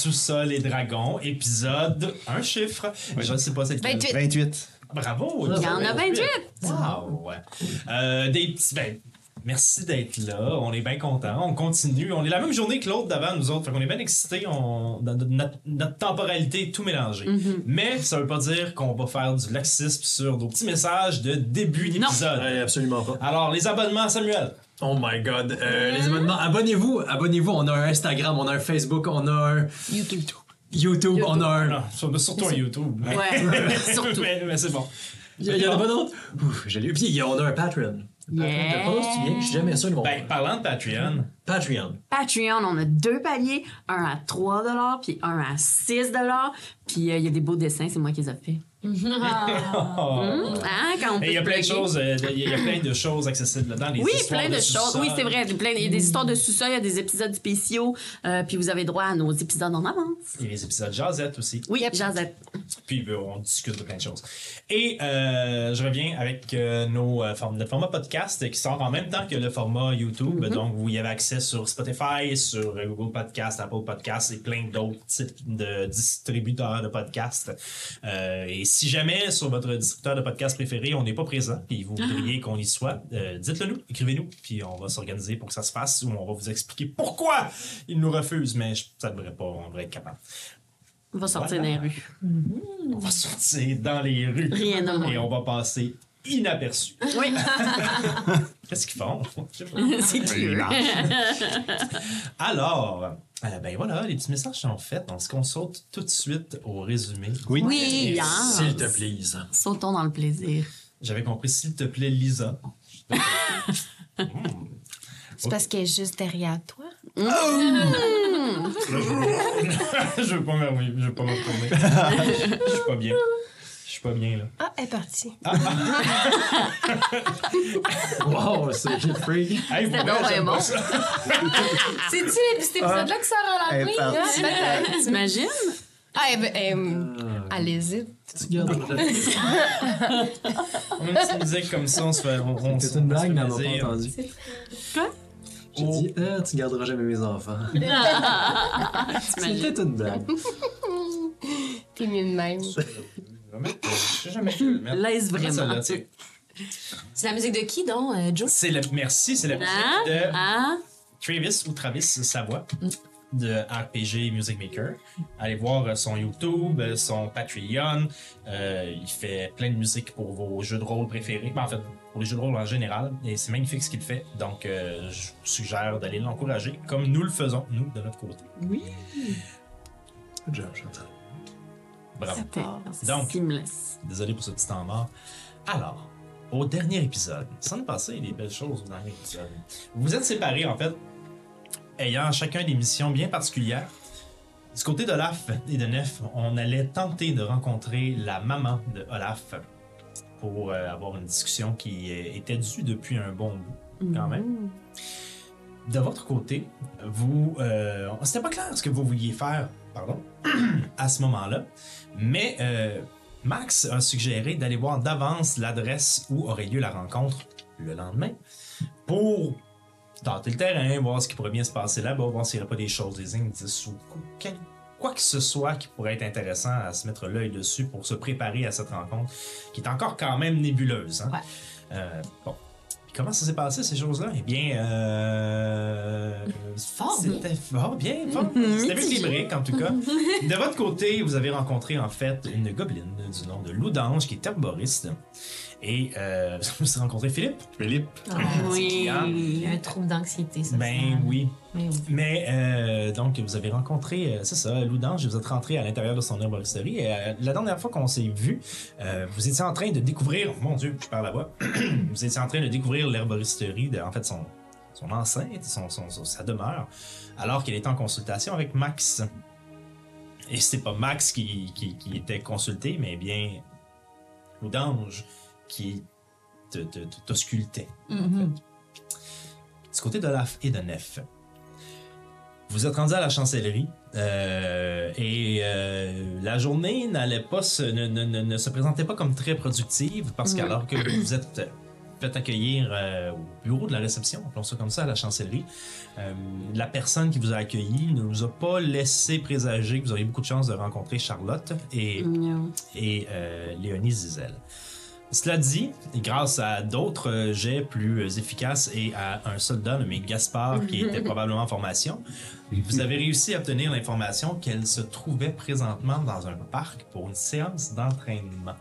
Sous-sol et Dragons, épisode, un chiffre. Je ne sais pas c'est lequel. 28. 28. Bravo! Il y en a 28. Wow! ouais. Euh, des petits. Ben, merci d'être là. On est bien contents. On continue. On est la même journée que l'autre d'avant, nous autres. Fait qu'on est bien excités. On... Notre, notre temporalité est tout mélangée. Mm-hmm. Mais ça veut pas dire qu'on va faire du laxisme sur nos petits messages de début d'épisode. Ouais, absolument pas. Alors, les abonnements, Samuel. Oh my god. Euh, les abonnements, abonnez-vous. Abonnez-vous. On a un Instagram, on a un Facebook, on a un YouTube. YouTube, on a un. Non, sur- surtout un YouTube. Ouais, surtout. mais mais c'est bon. Il y en a pas d'autres? Ouf, J'ai lu. Puis il y a- on a un Patreon. Yeah. Patreon, tu viens? Je suis jamais sûr de mon. Ben, parlant de Patreon, Patreon. Patreon, on a deux paliers, un à 3 puis un à 6 Puis euh, il y a des beaux dessins, c'est moi qui les ai faits. Hein, quand on Et il y a plein de choses, euh, il y a plein de choses accessibles là-dedans. les Oui, plein de, choses. Oui, c'est vrai. plein- Il y a des histoires de sous-sol, il y a des épisodes spéciaux. euh, puis vous avez droit à nos épisodes en avance. Il y a les épisodes Jazette aussi. Oui, Jazette. Puis euh, on discute de plein de choses. Et euh, je reviens avec nos, notre format podcast qui sort en même temps que le format YouTube. Mm-hmm. Donc, vous y avez accès sur Spotify, sur Google Podcast, Apple Podcast et plein d'autres types de distributeurs de podcasts. Et si jamais sur votre distributeur de podcast préféré, on n'est pas présent, puis vous voudriez qu'on y soit, euh, dites-le nous, écrivez-nous, puis on va s'organiser pour que ça se fasse ou on va vous expliquer pourquoi ils nous refusent, mais je- ça devrait pas, on devrait être capable. On va sortir Voilà. dans les rues. On va sortir dans les rues. Rien de. Et on va passer inaperçu. Oui, Qu'est-ce qu'ils font? C'est cute. Alors, euh, ben voilà, les petits messages sont faits. Donc, est-ce qu'on saute tout de suite au résumé? Oui. Oui, yes. S'il te plaise. Sautons dans le plaisir. J'avais compris, s'il te plaît, Lisa. C'est parce qu'elle est juste derrière toi. oui, je veux pas me retourner. Je suis pas bien. Suis pas bien, là. Ah, elle est partie. Wow, c'est free. Hey, C'était pour donc vrai, j'aime bien pas bon. ça. C'est-tu cet épisode-là que Sarah l'a Elle est pris? partie. hein? Peut-être. T'imagines? Ah, elle, elle, elle hésite. Tu gardes. On une petite musique comme ça, on se fait. On, on, C'est on une blague, mais elle m'a pas entendu. Quoi? J'ai dit, ah, tu garderas jamais mes enfants. C'était une blague. T'es mieux de même. Je vais mettre- Je sais jamais qui le mettre. Laisse vraiment. C'est la musique de qui, donc, euh, Joe? C'est le merci, c'est la musique Hein? de Hein? Travis ou Travis Savoie de RPG Music Maker. Allez voir euh, son YouTube, euh, son Patreon. Euh, il fait plein de musique pour vos jeux de rôle préférés. Ben, en fait, pour les jeux de rôle en général. Et c'est magnifique ce qu'il fait. Donc, euh, je vous suggère d'aller l'encourager comme nous le faisons, nous, de notre côté. Good job, Chantal. Bravo. Donc. Désolé pour ce petit temps mort. Alors, au dernier épisode, sans nous passer des belles choses au dernier épisode, vous vous êtes séparés en fait, ayant chacun des missions bien particulières. Du côté d'Olaf et de Nef, on allait tenter de rencontrer la maman de Olaf pour euh, avoir une discussion qui euh, était due depuis un bon bout, quand même. De votre côté, vous, euh, c'était pas clair ce que vous vouliez faire, pardon, à ce moment-là, mais euh, Max a suggéré d'aller voir d'avance l'adresse où aurait lieu la rencontre le lendemain pour tenter le terrain, voir ce qui pourrait bien se passer là-bas, voir s'il n'y aurait pas des choses, des indices ou quel- quoi que ce soit qui pourrait être intéressant à se mettre l'œil dessus pour se préparer à cette rencontre qui est encore quand même nébuleuse. hein. Ouais. Euh, bon. Puis comment ça s'est passé, ces choses-là? Eh bien, euh... Fort bien. C'était fort bien, fort. C'était équilibré, en tout cas. De votre côté, vous avez rencontré en fait une gobeline du nom de Loudange qui est herboriste. Et euh, vous avez rencontré Philippe. Philippe. Oui. Il y a un trouble d'anxiété, ça. Ben oui. Mais oui. Mais euh, donc, vous avez rencontré, euh, c'est ça, Loudange, vous êtes rentré à l'intérieur de son herboristerie. Et euh, la dernière fois qu'on s'est vu, euh, vous étiez en train de découvrir, mon Dieu, je parle là-bas, vous étiez en train de découvrir l'herboristerie, en fait, son, son enceinte, son, son- son- sa demeure, alors qu'elle était en consultation avec Max. Et c'est pas Max qui, qui, qui était consulté, mais bien Loudange qui t'auscultait. Du côté de l'AF et de Nef, vous êtes rendu à la chancellerie euh, et euh, la journée n'allait pas se, ne, ne- ne- ne se présentait pas comme très productive parce Mhm. qu'alors que vous êtes faites accueillir euh, au bureau de la réception, appelons ça comme ça, à la chancellerie. La personne qui vous a accueilli ne vous a pas laissé présager que vous auriez beaucoup de chance de rencontrer Charlotte et, Mignon. et Léonie Zizel. Cela dit, grâce à d'autres euh, jets plus euh, efficaces et à un soldat nommé Gaspard qui était probablement en formation, vous avez réussi à obtenir l'information qu'elle se trouvait présentement dans un parc pour une séance d'entraînement.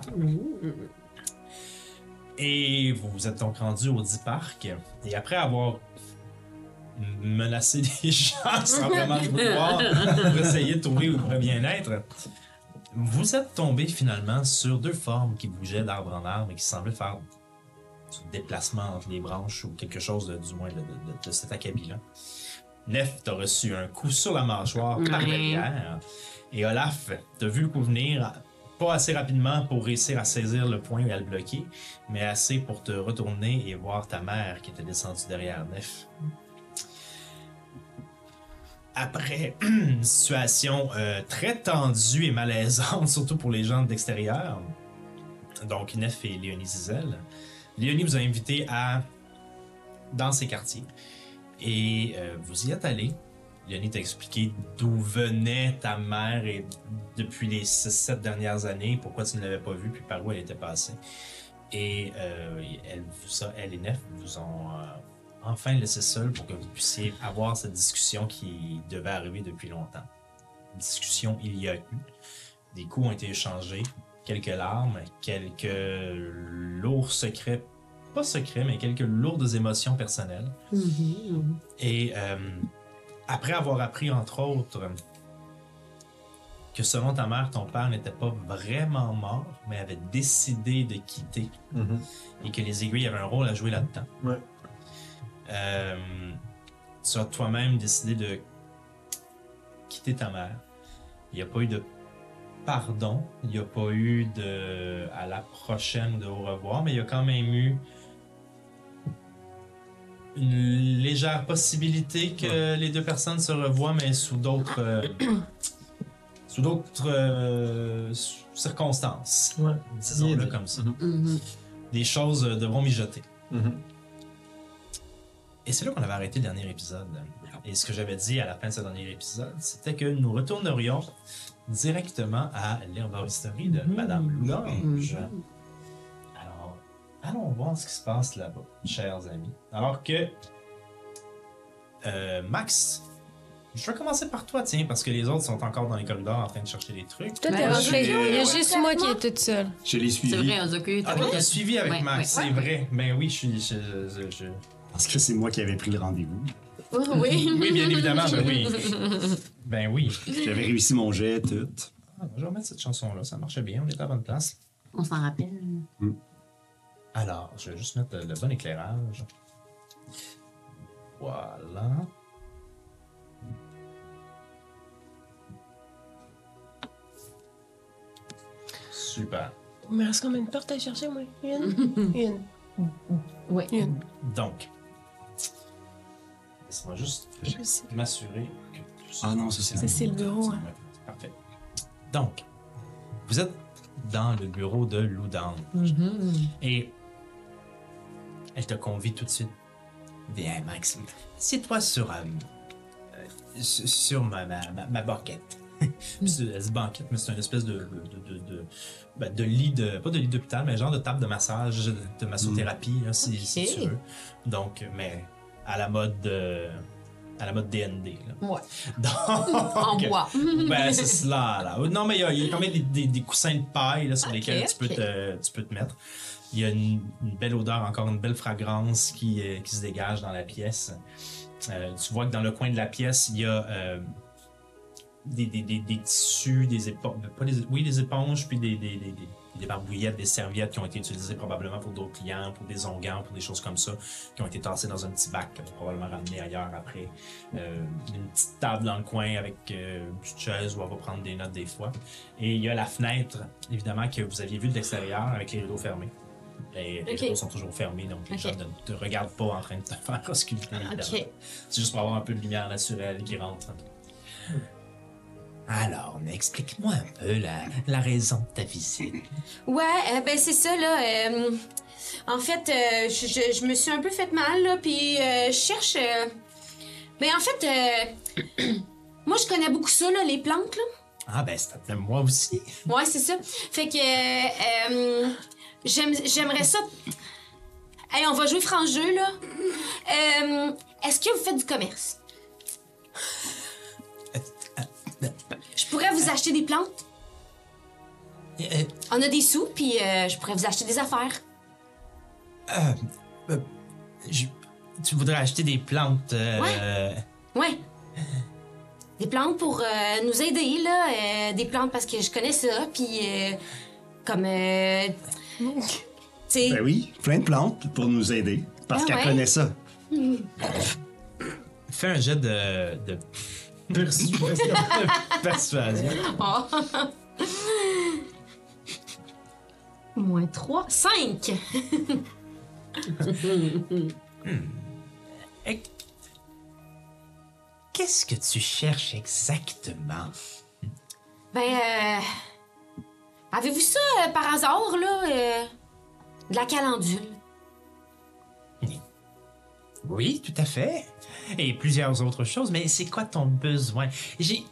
Et vous vous êtes donc rendu au dit parc. Et après avoir menacé des gens sans vraiment le vouloir pour essayer de trouver le bien-être, vous êtes tombé finalement sur deux formes qui bougeaient d'arbre en arbre et qui semblaient faire du déplacement entre les branches ou quelque chose de, du moins de, de- de- de cet acabit-là. Nef t'a reçu un coup sur la mâchoire par derrière et Olaf t'a vu le coup venir pas assez rapidement pour réussir à saisir le point et à le bloquer, mais assez pour te retourner et voir ta mère qui était descendue derrière Nef. Après une situation euh, très tendue et malaisante, surtout pour les gens d'extérieur, donc Nef et Léonie Zizel, Léonie vous a invité à dans ses quartiers. Et euh, vous y êtes allé. Léonie t'a expliqué d'où venait ta mère et depuis les 6-7 dernières années, pourquoi tu ne l'avais pas vue, puis par où elle était passée. Et euh, elle et Nef vous ont euh, enfin laissé seul pour que vous puissiez avoir cette discussion qui devait arriver depuis longtemps. Discussion il y a eu. Des coups ont été échangés, quelques larmes, quelques lourds secrets, pas secrets, mais quelques lourdes émotions personnelles. Mhm. Et euh, après avoir appris, entre autres, que selon ta mère, ton père n'était pas vraiment mort, mais avait décidé de quitter Mhm. et que les aiguilles avaient un rôle à jouer là-dedans. Ouais. Euh, tu as toi-même décidé de quitter ta mère. Il n'y a pas eu de pardon, il n'y a pas eu de à la prochaine de au revoir, mais il y a quand même eu une légère possibilité que les deux personnes se revoient, mais sous d'autres euh, sous d'autres euh, circonstances. Ouais. Disons-le comme ça. Mhm. Mhm. Des choses devront mijoter. Mhm. Et c'est là qu'on avait arrêté le dernier épisode. Et ce que j'avais dit à la fin de ce dernier épisode, c'était que nous retournerions directement à l'herboristerie de Madame Loulange. Alors, allons voir ce qui se passe là-bas, chers amis. Alors que euh, Max, je vais commencer par toi, tiens, parce que les autres sont encore dans les corridors en train de chercher des trucs. Toi, t'es rentré. je- Il y a juste moi qui est toute seule. Je l'ai suivi. C'est vrai, Ozoku, Ah, t'as oui, t'as suivi avec Ouais, Max, ouais. c'est vrai. Ben oui, je suis. Parce que c'est moi qui avais pris le rendez-vous. oui. Oui, bien évidemment, ben oui. Ben oui. J'avais réussi mon jet, tout. Ah, je vais remettre cette chanson-là, ça marchait bien, on était à la bonne place. On s'en rappelle. Alors, je vais juste mettre le, le bon éclairage. Voilà. Super. Il me reste combien de portes à chercher, moi? Une? Une. Ouais. Une. Donc, laisse-moi juste m'assurer que. Ah non, ça, c'est- Ça, c'est le bureau, hein. Parfait. Donc, vous êtes dans le bureau de Loudan. Et elle te convie tout de suite. Viens, Max. Sieds-toi sur, euh, euh, sur sur ma, ma, ma, ma banquette. Elle se banquette, mais c'est une espèce de, de, de, de, de- ben, de lit de. Pas de lit d'hôpital, mais genre de table de massage, de, massothérapie, si, si tu veux. Donc, mais à la mode. euh, à la mode DND. Là. Ouais. En bois. ben, c'est cela, là. Non, mais il y a, il y a quand même des, des- des coussins de paille là, sur lesquels tu, peux te, tu peux te mettre. Il y a une, une belle odeur, encore une belle fragrance qui, euh, qui se dégage dans la pièce. Euh, tu vois que dans le coin de la pièce, il y a euh, des, des, des, tissus, des éponges, pas oui, des éponges, puis des, des, barbouillettes, des serviettes qui ont été utilisées probablement pour d'autres clients, pour des onguents, pour des choses comme ça, qui ont été tassées dans un petit bac, probablement ramener ailleurs après. Euh, une petite table dans le coin avec euh, une petite chaise où on va prendre des notes des fois. Et il y a la fenêtre, évidemment, que vous aviez vue de l'extérieur avec les rideaux fermés. Les rideaux sont toujours fermés, donc les gens ne te regardent pas en train de te faire ausculter. évidemment. Ok. C'est juste pour avoir un peu de lumière naturelle qui rentre. Alors, explique-moi un peu la, la raison de ta visite. Ouais, euh, ben c'est ça, là. euh, En fait, euh, je, je- je me suis un peu fait mal, là, puis euh, je cherche. Ben, en fait, moi, je connais beaucoup ça, là, les plantes, là. Ah, ben, c'est moi aussi. Ouais, c'est ça. Fait que. j'aime- J'aimerais ça. Hey, on va jouer franc jeu, là. Est-ce que vous faites du commerce? Je pourrais vous acheter des plantes. Euh, On a des sous, puis euh, je pourrais vous acheter des affaires. euh, je- tu voudrais acheter des plantes. euh, Ouais. Des plantes pour euh, nous aider, là. euh, des plantes parce que je connais ça, puis euh, comme. Euh, tu sais. Ben oui, plein de plantes pour nous aider. Parce Ah qu'elle ouais? connaît ça. Fais un jet de. de persuasion. de persuasion. Moins 3. 5. Et- Qu'est-ce que tu cherches exactement? Ben, euh, avez-vous ça euh, par hasard, là? euh, de la calendule. Oui, tout à fait. Et plusieurs autres choses, mais c'est quoi ton besoin? J'ai.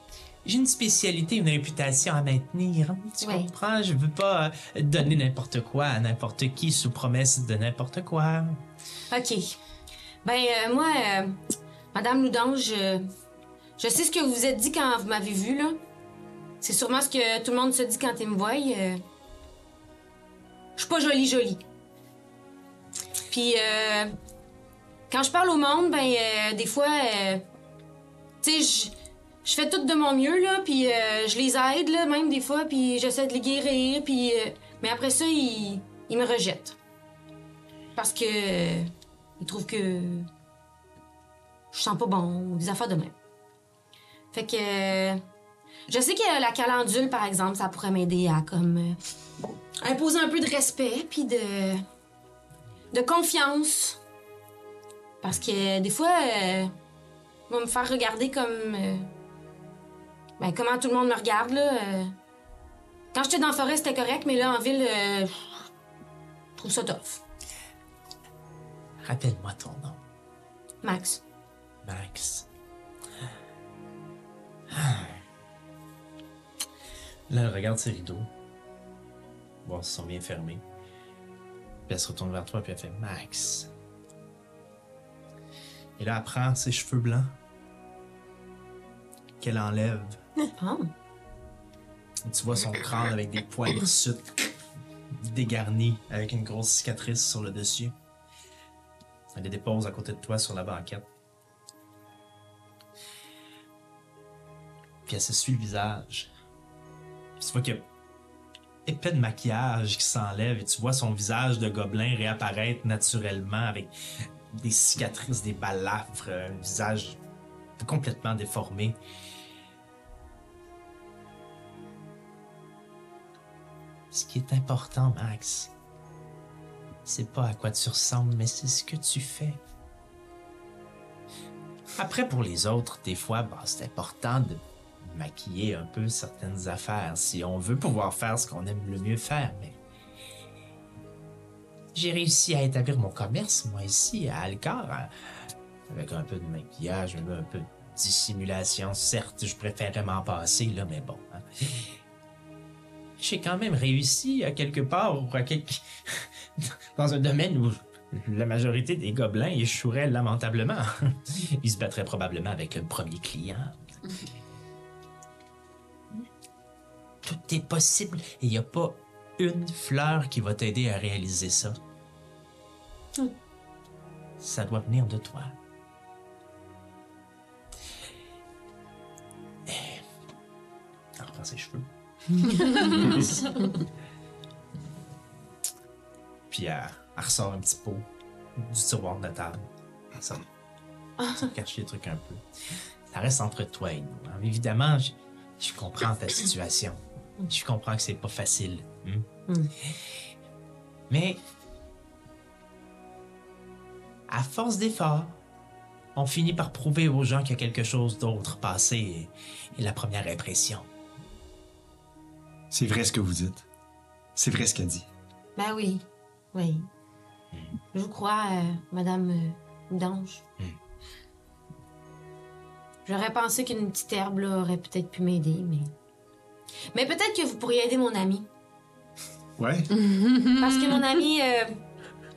J'ai une spécialité, une réputation à maintenir. hein, Tu Ouais. comprends? Je veux pas euh, donner n'importe quoi à n'importe qui sous promesse de n'importe quoi. OK. Ben, euh, moi, euh, Madame Loudange, euh, je sais ce que vous vous êtes dit quand vous m'avez vu, là. C'est sûrement ce que tout le monde se dit quand ils me voient. Je suis pas jolie, jolie. Puis, quand je parle au monde, ben, euh, des fois, euh, tu sais, je- fais tout de mon mieux, là, puis euh, je les aide, là, même des fois, puis j'essaie de les guérir, puis... mais après ça, ils, ils me rejettent. Parce que... ils trouvent que... Je sens pas bon, des affaires de même. Fait que... je sais que la calendule, par exemple, ça pourrait m'aider à, comme... imposer un peu de respect, puis de... de confiance. Parce que des fois... euh, va me faire regarder comme... euh, ben, comment tout le monde me regarde, là. euh. Quand j'étais dans la forêt, c'était correct, mais là, en ville, euh, je trouve ça tough. Rappelle-moi ton nom, Max. Max. Là, elle regarde ses rideaux. Voir s'ils sont bien fermés. Puis elle se retourne vers toi, puis elle fait Max. Et là, elle prend ses cheveux blancs. Qu'elle enlève. Oh. Et tu vois son crâne avec des poils hirsutes dégarnis, avec une grosse cicatrice sur le dessus. Elle les dépose à côté de toi sur la banquette. Puis elle s'essuie le visage. Puis tu vois qu'il y a épais de maquillage qui s'enlève et tu vois son visage de gobelin réapparaître naturellement avec des cicatrices, des balafres, un visage complètement déformé. Ce qui est important, Max, c'est pas à quoi tu ressembles, mais c'est ce que tu fais. Après, pour les autres, des fois, bah, c'est important de maquiller un peu certaines affaires si on veut pouvoir faire ce qu'on aime le mieux faire, mais. J'ai réussi à établir mon commerce, moi, ici, à Alcar, hein, avec un peu de maquillage, un peu, de dissimulation. Certes, je préférerais m'en passer, là, mais bon. hein. J'ai quand même réussi à quelque part, dans un domaine où la majorité des gobelins échoueraient lamentablement. Ils se battraient probablement avec le premier client. Tout est possible et il n'y a pas une fleur qui va t'aider à réaliser ça. Ça doit venir de toi. Eh, Elle reprend ses cheveux. Puis elle, elle ressort un petit pot du tiroir de la table. Ça, ça cache les trucs un peu. Ça reste entre toi et nous. hein. Évidemment, je, je comprends ta situation. Je comprends que c'est pas facile. hein. Mais à force d'efforts, on finit par prouver aux gens qu'il y a quelque chose d'autre passé et, et la première impression. C'est vrai ce que vous dites. C'est vrai ce qu'elle dit. Ben oui. Oui. Je vous crois, euh, Madame euh, Dange. Hmm. J'aurais pensé qu'une petite herbe là, aurait peut-être pu m'aider, mais. Mais peut-être que vous pourriez aider mon ami. Ouais. Parce que mon ami, euh,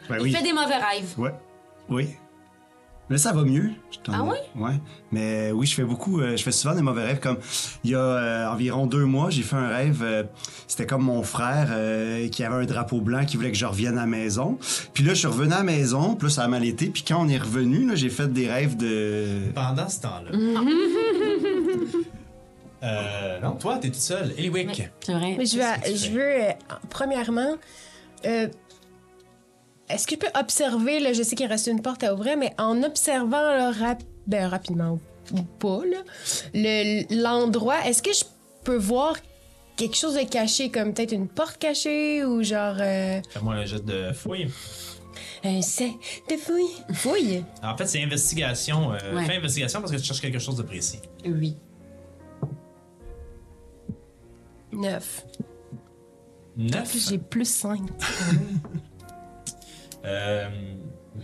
Ben il oui. fait des mauvais rêves. Ouais. Oui. Mais ça va mieux. je t'en- Ah ouais? Ouais. Mais oui, je fais beaucoup, euh, je fais souvent des mauvais rêves. Comme il y a euh, environ deux mois, j'ai fait un rêve. euh, C'était comme mon frère euh, qui avait un drapeau blanc qui voulait que je revienne à la maison. Puis là, je suis revenu à la maison. Là, ça a mal été. Puis quand on est revenu, là, j'ai fait des rêves de. Pendant ce temps-là. euh, non, toi, t'es toute seule. Eliwick. C'est vrai. Mais je veux, je euh, premièrement, euh, est-ce que je peux observer, là, je sais qu'il reste une porte à ouvrir, mais en observant là, rap- ben, rapidement ou pas, là, le- l'endroit, est-ce que je peux voir quelque chose de caché, comme peut-être une porte cachée ou genre euh, Fais-moi un jet de fouille. un set de fouille? Fouille? En fait, c'est investigation. Euh, Ouais. Fais investigation parce que tu cherches quelque chose de précis. Oui. Neuf. Neuf? J'ai plus cinq. Euh,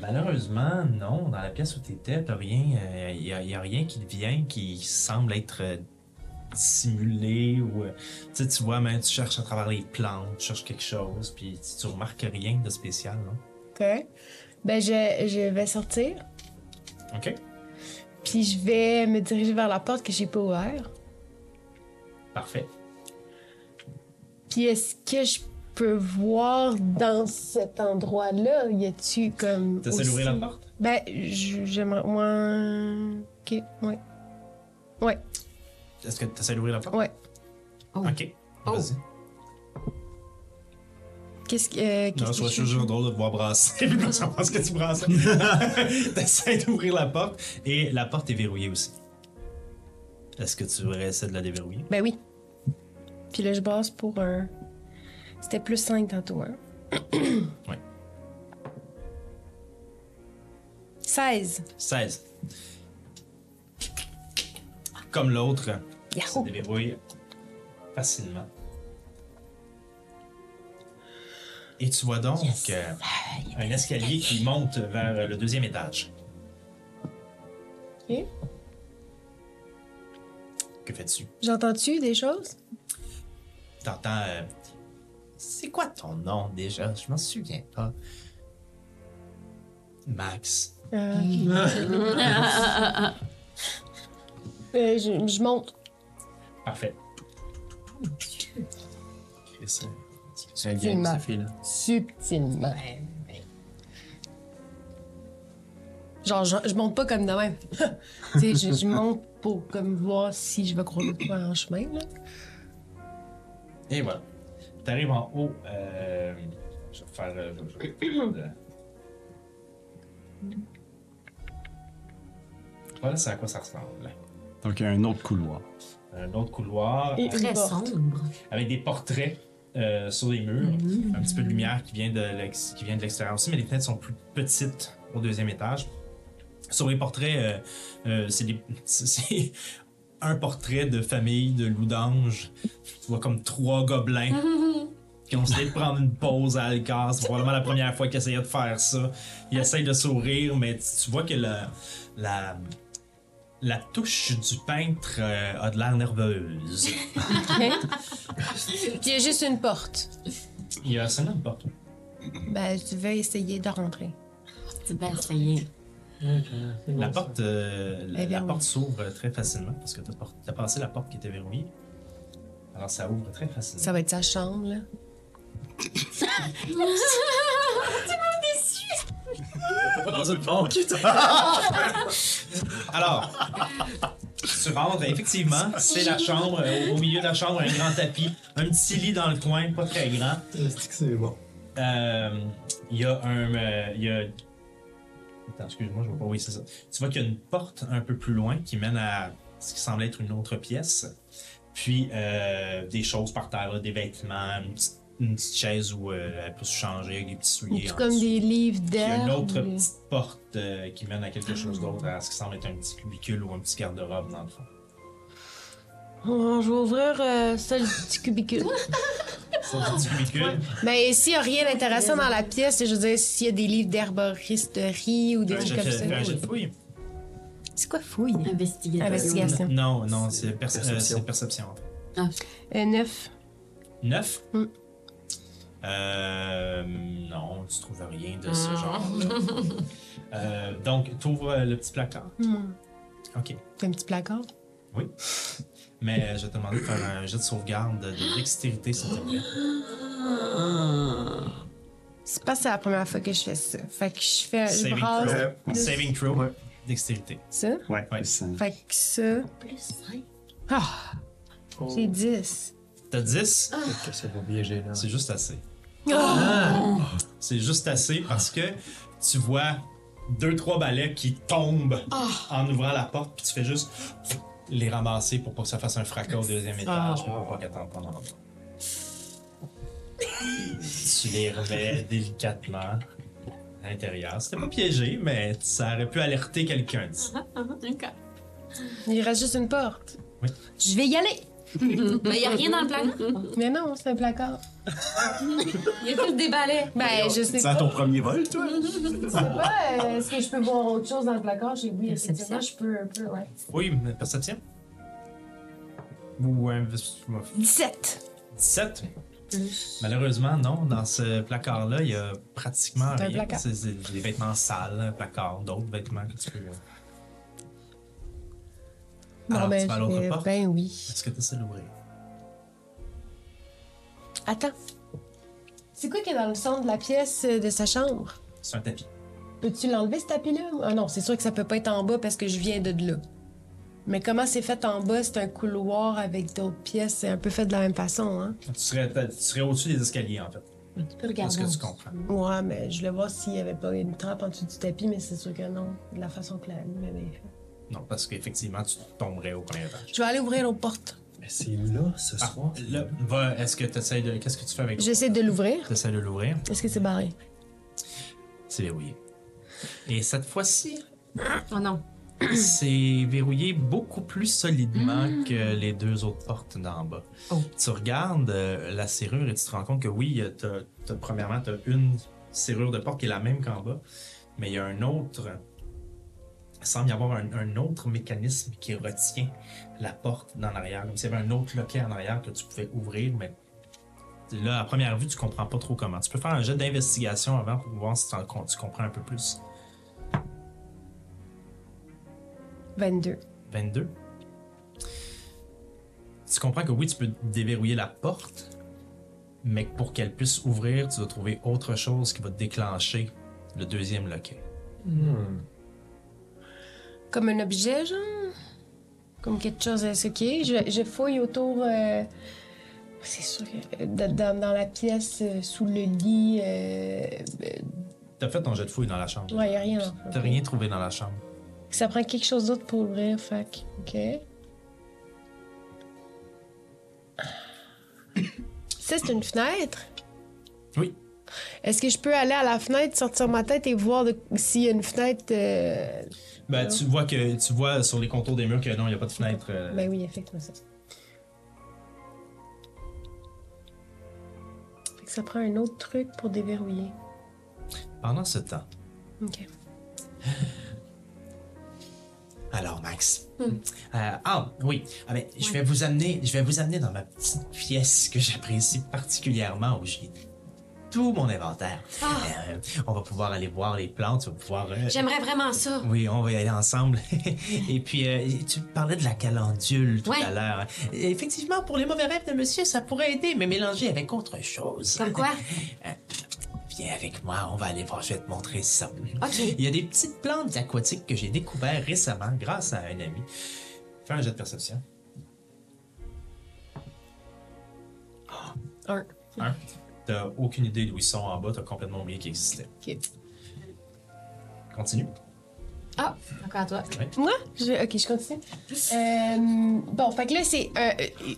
malheureusement, non. Dans la pièce où tu étais. Il n'y a, rien qui te vient qui semble être euh, simulé ou. euh, tu vois, même tu cherches à travers les plantes, tu cherches quelque chose, puis tu, tu remarques rien de spécial. non? OK. Ben, je, je vais sortir, OK? puis je vais me diriger vers la porte que j'ai pas ouverte. Parfait. Puis est-ce que je peux voir dans cet endroit-là, y a-tu comme. T'essaies aussi- d'ouvrir la porte? Ben, je- j'aimerais. Ouais. Ok, ouais. Ouais, Est-ce que tu essaies d'ouvrir la porte? ouais. Oh. OK. Oh. Vas-y. Qu'est-ce que. euh, Non, que trouve ça toujours drôle de te voir brasser. Puis savoir ce que tu brassais. T'essaies d'ouvrir la porte et la porte est verrouillée aussi. Est-ce que tu voudrais essayer de la déverrouiller? Ben oui. Puis là, je brasse pour un. C'était plus 5 tantôt, hein? Ouais. 16. 16. Comme l'autre, ça déverrouille facilement. Et tu vois donc euh, un escalier qui monte vers le deuxième étage. Ok. Que fais-tu? J'entends-tu des choses? T'entends. euh, C'est quoi ton nom déjà? Je m'en souviens pas. Max. Euh, euh, je, je monte. Parfait. C'est un game, cette fille-là. Subtilement. Genre, je, je monte pas comme de même. tu sais, je, je monte pour comme voir si je vais croiser quoi en chemin, là. Et voilà. T'arrives en haut. Euh, je vais faire. euh, je vais faire de- Voilà, c'est à quoi ça ressemble. Donc, un autre couloir. Un autre couloir Et- Très porte. sombre. avec des portraits euh, sur les murs. Un petit peu de lumière qui vient de l'ex- qui vient de l'extérieur aussi, mais les fenêtres sont plus petites au deuxième étage. Sur les portraits, euh, euh, c'est des- c'est un portrait de famille de loup d'ange. Tu vois comme trois gobelins qui ont essayé de prendre une pause à Alcar. C'est probablement la première fois qu'ils essayaient de faire ça. Ils essayent de sourire, mais tu vois que la, la, la touche du peintre euh, a de l'air nerveuse. Il y a juste une porte. Il y a seulement une porte. Ben, je vais essayer de rentrer. Tu vas essayer. La porte, euh, la, est la porte s'ouvre très facilement parce que tu as, passé la porte qui était verrouillée. Alors ça ouvre très facilement. Ça va être sa chambre, là. Dans une banque. Alors, tu rentres, effectivement, c'est la chambre. euh, Au, au milieu de la chambre, un grand tapis, un petit lit dans le coin, pas très grand. C'est bon? Euh, Il y a un. euh, Il y a. Attends, excuse-moi, je vois pas. Oui, c'est ça. Tu vois qu'il y a une porte un peu plus loin qui mène à ce qui semble être une autre pièce. Puis euh, des choses par terre, là, des vêtements, une petite, une petite chaise où euh, elle peut se changer avec des petits souliers. En comme dessous. des livres Puis il y a une d'herbe. autre ou- petite porte euh, qui mène à quelque chose d'autre, à ce qui semble être un petit cubicule ou un petit garde-robe dans le fond. Oh, je vais ouvrir euh, ça, le petit cubicule. Sur du cubicule? Mais s'il n'y a rien d'intéressant dans la pièce, je veux dire, s'il y a des livres d'herboristerie ou des un trucs comme ça. C'est quoi fouille? Investigation. Investigation. Non, non, c'est perce- euh, Perception. perception. Ah, Euh, neuf. 9? Mm. Euh. Non, tu trouves rien de ce genre. euh, donc, tu ouvres le petit placard. Hmm. OK. C'est un petit placard? Mais euh, je vais te demander de faire un jet de sauvegarde de dextérité, s'il te plaît. C'est pas c'est la première fois que je fais ça. Fait que je fais. Je Saving brasse Euh, throw. Saving throw. Ouais. Dextérité. ça? Ouais. Ouais. ça- Fait que ça. Plus cinq. Ah! J'ai 10. T'as 10? Que ça va bien gênant. C'est juste assez. Oh! C'est juste assez parce que tu vois deux, trois balais qui tombent en ouvrant la porte, puis tu fais juste les ramasser pour pas que ça fasse un fracas au deuxième étage, pour pas qu'elle t'entende en bas. Tu les remets délicatement à l'intérieur. C'était pas piégé, mais ça aurait pu alerter quelqu'un. d'ici. Il reste juste une porte. Je vais y aller. Mais y a rien dans le placard? Mais non, c'est un placard. Y a tout balais. Ben, je sais C'est pas. ton premier vol, toi? Je sais pas. euh, Est-ce que je peux voir autre chose dans le placard? J'ai oui, effectivement, je peux un peu, ouais. Oui, mais perception? Ou un 17. 17? Malheureusement, non. Dans ce placard-là, il y a pratiquement C'est un rien. placard. C'est c'est des vêtements sales, un placard, d'autres vêtements que tu peux. Bon, Alors, ben, tu vas à l'autre porte? ben oui. Est-ce que tu essaies d'ouvrir? Attends. C'est quoi qui est dans le centre de la pièce euh, de sa chambre? C'est un tapis. Peux-tu l'enlever, ce tapis-là? Ah non, c'est sûr que ça peut pas être en bas parce que je viens de là. Mais comment c'est fait en bas? C'est un couloir avec d'autres pièces. C'est un peu fait de la même façon, hein? Tu serais, tu serais au-dessus des escaliers, en fait. Tu peux C'est regarder. ce que tu comprends. Ouais, mais je voulais voir s'il y avait pas une trappe en dessous du tapis, mais c'est sûr que non. De la façon que la nuit m'avait fait. Non, parce qu'effectivement, tu tomberais au premier étage. Je vais aller ouvrir l'autre porte. Mais c'est là, ce Ah, soir. là, va, est-ce que tu essaies de. Qu'est-ce que tu fais avec J'essaie de l'ouvrir. Tu essaies de l'ouvrir. Est-ce que c'est barré? C'est verrouillé. Et cette fois-ci, Oh non. c'est verrouillé beaucoup plus solidement que les deux autres portes d'en bas. Oh. Tu regardes euh, la serrure et tu te rends compte que oui, euh, t'as- t'as- premièrement, tu as une serrure de porte qui est la même qu'en bas, mais il y a un autre. Il semble y avoir un, un autre mécanisme qui retient la porte dans l'arrière, comme s'il y avait un autre loquet en arrière que tu pouvais ouvrir, mais là, à première vue, tu comprends pas trop comment. Tu peux faire un jet d'investigation avant pour voir si tu comprends un peu plus. 22. 22. Tu comprends que oui, tu peux déverrouiller la porte, mais pour qu'elle puisse ouvrir, tu dois trouver autre chose qui va déclencher le deuxième loquet. Comme un objet, genre? Comme quelque chose à ce qui est. Je, je fouille autour. euh, C'est sûr que. euh, Dans, la pièce, euh, sous le lit. Euh... euh, T'as fait ton jet de fouille dans la chambre. Ouais, y a rien. T'as rien trouvé dans la chambre. Ça prend quelque chose d'autre pour ouvrir, fac. OK. Ça, c'est une fenêtre? Oui. Est-ce que je peux aller à la fenêtre, sortir ma tête et voir s'il y a une fenêtre? euh, Ben, tu vois que tu vois sur les contours des murs que non, il n'y a pas de fenêtre. euh, Ben oui, effectivement, ça. Fait que ça prend un autre truc pour déverrouiller. Pendant ce temps. OK. Alors, Max. Euh, ah, oui. Ah, ben, je vais vous amener, je vais vous amener dans ma petite pièce que j'apprécie particulièrement où j'ai tout mon inventaire. Euh, on va pouvoir aller voir les plantes, pouvoir. euh, J'aimerais vraiment ça. Oui, on va y aller ensemble. Et puis, euh, tu parlais de la calendule tout Ouais. à l'heure. Effectivement, pour les mauvais rêves de monsieur, ça pourrait aider, mais mélanger avec autre chose. Comme quoi? Viens avec moi, on va aller voir, je vais te montrer ça. OK. Il y a des petites plantes aquatiques que j'ai découvertes récemment grâce à un ami. Fais un jet de perception. Un. Un. T'as aucune idée d'où ils sont en bas, t'as complètement oublié qu'ils existaient. OK. Continue. Ah, encore à toi. Moi? Je- Ok, je continue. Euh, bon, fait que là, c'est un,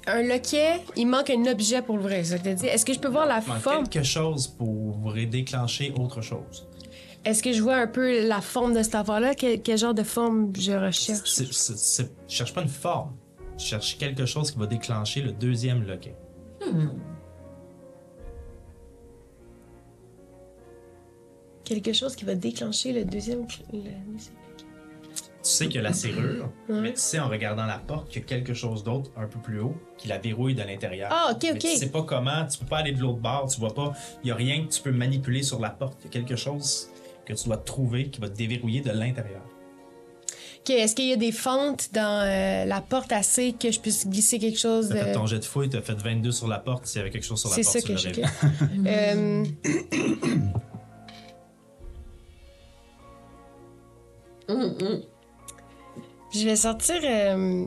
un loquet. Il manque un objet pour l'ouvrir, c'est ça dit. Est-ce que je peux voir la Il manque forme? quelque chose pour déclencher autre chose. Est-ce que je vois un peu la forme de cette affaire-là? Quel, quel genre de forme je recherche? C'est- c'est- c'est- Je cherche pas une forme. Je cherche quelque chose qui va déclencher le deuxième loquet. Quelque chose qui va déclencher le deuxième. le- Tu sais qu'il y a la serrure, Ouais. mais tu sais en regardant la porte qu'il y a quelque chose d'autre un peu plus haut qui la verrouille de l'intérieur. Ah, ok, Mais ok. Tu sais pas comment, tu peux pas aller de l'autre bord, tu vois pas, il y a rien que tu peux manipuler sur la porte. Il y a quelque chose que tu dois trouver qui va te déverrouiller de l'intérieur. Ok, est-ce qu'il y a des fentes dans euh, la porte assez que je puisse glisser quelque chose T'as fait ton jet de fouille, t'as fait 22 sur la porte, s'il y avait quelque chose sur la C'est porte, ça tu que je. l'aurais Euh, Je vais sortir. euh,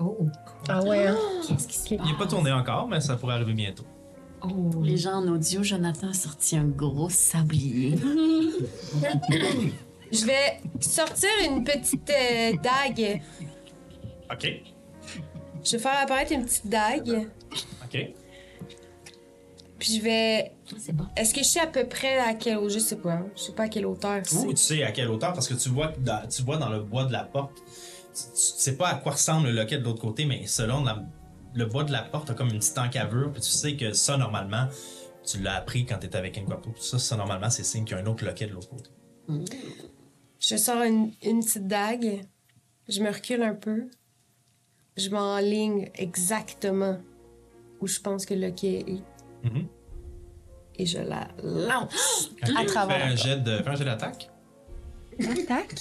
Oh. Ah ouais, hein? Qu'est-ce qui se Ok. Il n'est pas tourné encore, mais ça pourrait arriver bientôt. Pour les gens en audio, Jonathan a sorti un gros sablier. Je vais sortir une petite euh, dague. OK. Je vais faire apparaître une petite dague. OK. Puis je vais. C'est bon. Est-ce que je sais à peu près à quelle hauteur? Je sais pas. hein. Je sais pas à quelle hauteur. Ou tu sais à quelle hauteur, parce que tu vois, que dans, tu vois dans le bois de la porte, tu, tu sais pas à quoi ressemble le loquet de l'autre côté, mais selon la- le bois de la porte, t'as comme une petite encavure, puis tu sais que ça, normalement, tu l'as appris quand t'étais avec Enquato. Ça, ça, normalement, c'est signe qu'il y a un autre loquet de l'autre côté. Je sors une, une petite dague. Je me recule un peu. Je m'enligne exactement où je pense que le quai est. Mhm. Et je la lance Ok. à travers Fais un jet de- fais un jet d'attaque. D'attaque.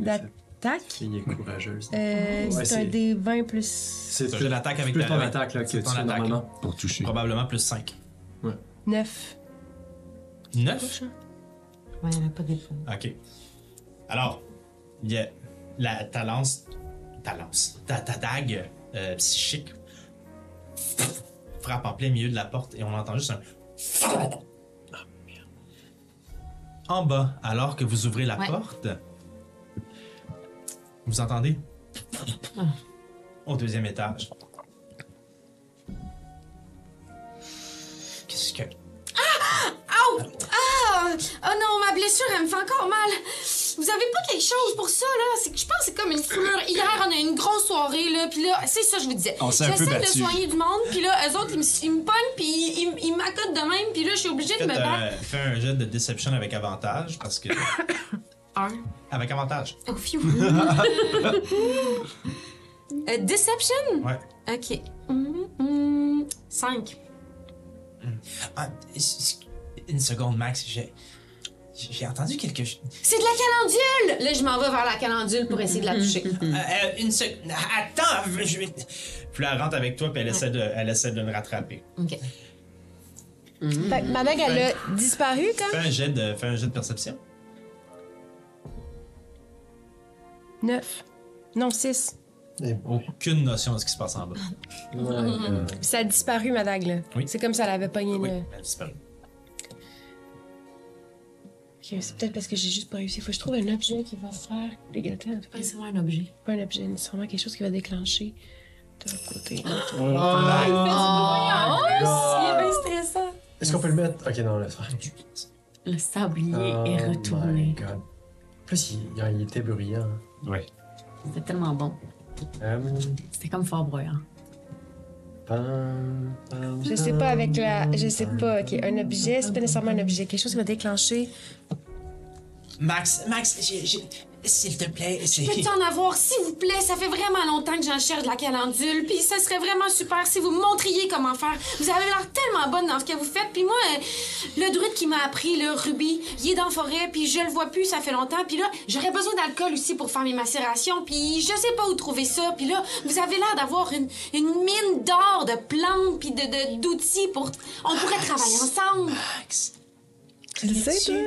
D'attaque? Fille est courageuse. Euh, Ouais, c'est un c'est- des 20 plus. C'est C'est un jet d'attaque avec plus ta- ton attaque là, que c'est tu ton attaque. normalement. Pour toucher. Probablement plus 5. 9. 9? Ouais, il n'y avait pas des fois. OK. Alors, il y a la, ta lance, ta lance, ta, ta dague euh, psychique frappe en plein milieu de la porte et on entend juste un. En bas, alors que vous ouvrez la Ouais. porte, vous entendez au deuxième étage. Qu'est-ce que. Ah! Oh non, ma blessure, elle me fait encore mal. Vous avez pas quelque chose pour ça, là? C'est que je pense que c'est comme une foulure. Hier, on a eu une grosse soirée, là, puis là, c'est ça, je vous disais. On s'est un peu J'essaie de battu. soigner du monde, puis là, eux autres, ils me, ils me pognent, puis ils, ils- ils m'accotent de même, puis là, je suis obligée de Faites, me battre. fais un jet de deception avec avantage parce que. Un. Avec avantage. Oh, phew. Euh, deception? Ouais. Ok. Hum, hum, cinq. Ah, s- une seconde, Max. J'ai, j'ai entendu quelque chose. C'est de la calendule! Là, je m'en vais vers la calendule pour essayer de la toucher. Euh, euh, une seconde. Attends, je vais. Puis là, elle rentre avec toi, puis elle essaie de, elle essaie de le rattraper. ok. Fait que ma dague, elle a disparu Fais comme un jet de, fais un jet de perception. 9. Non, 6. Aucune notion de ce qui se passe en bas. Ça a disparu, ma dague, là. Oui. C'est comme ça, elle avait pogné Oui, le. elle a c'est peut-être parce que j'ai juste pas réussi. Faut que je trouve un objet qui va faire. Attends, Pas nécessairement un objet. pas un objet, nécessairement quelque chose qui va déclencher de l'autre côté. Il est bien stressant. Est-ce qu'on peut le mettre? Ok, non, laisse faire. Le sablier Oh est my retourné. God. En plus, il, il était bruyant. Ouais. C'était tellement bon. Hum, C'était comme fort broyant. Je sais pas avec la. Je sais pas, ok. Un objet, c'est pas nécessairement un objet. Quelque chose qui va déclencher. Max, Max, j'ai- s'il te plaît, c'est. Peux-tu en avoir, s'il vous plaît? Ça fait vraiment longtemps que j'en cherche de la calendule, puis ça serait vraiment super si vous me montriez comment faire. Vous avez l'air tellement bonne dans ce que vous faites, puis moi, euh, le druide qui m'a appris, le Ruby, il est dans la forêt, puis je le vois plus, ça fait longtemps, puis là, j'aurais besoin d'alcool aussi pour faire mes macérations, puis je sais pas où trouver ça, puis là, vous avez l'air d'avoir une, une mine d'or, de plantes, puis de, de- d'outils pour... On pourrait travailler ensemble. Max, Tu le sais, toi?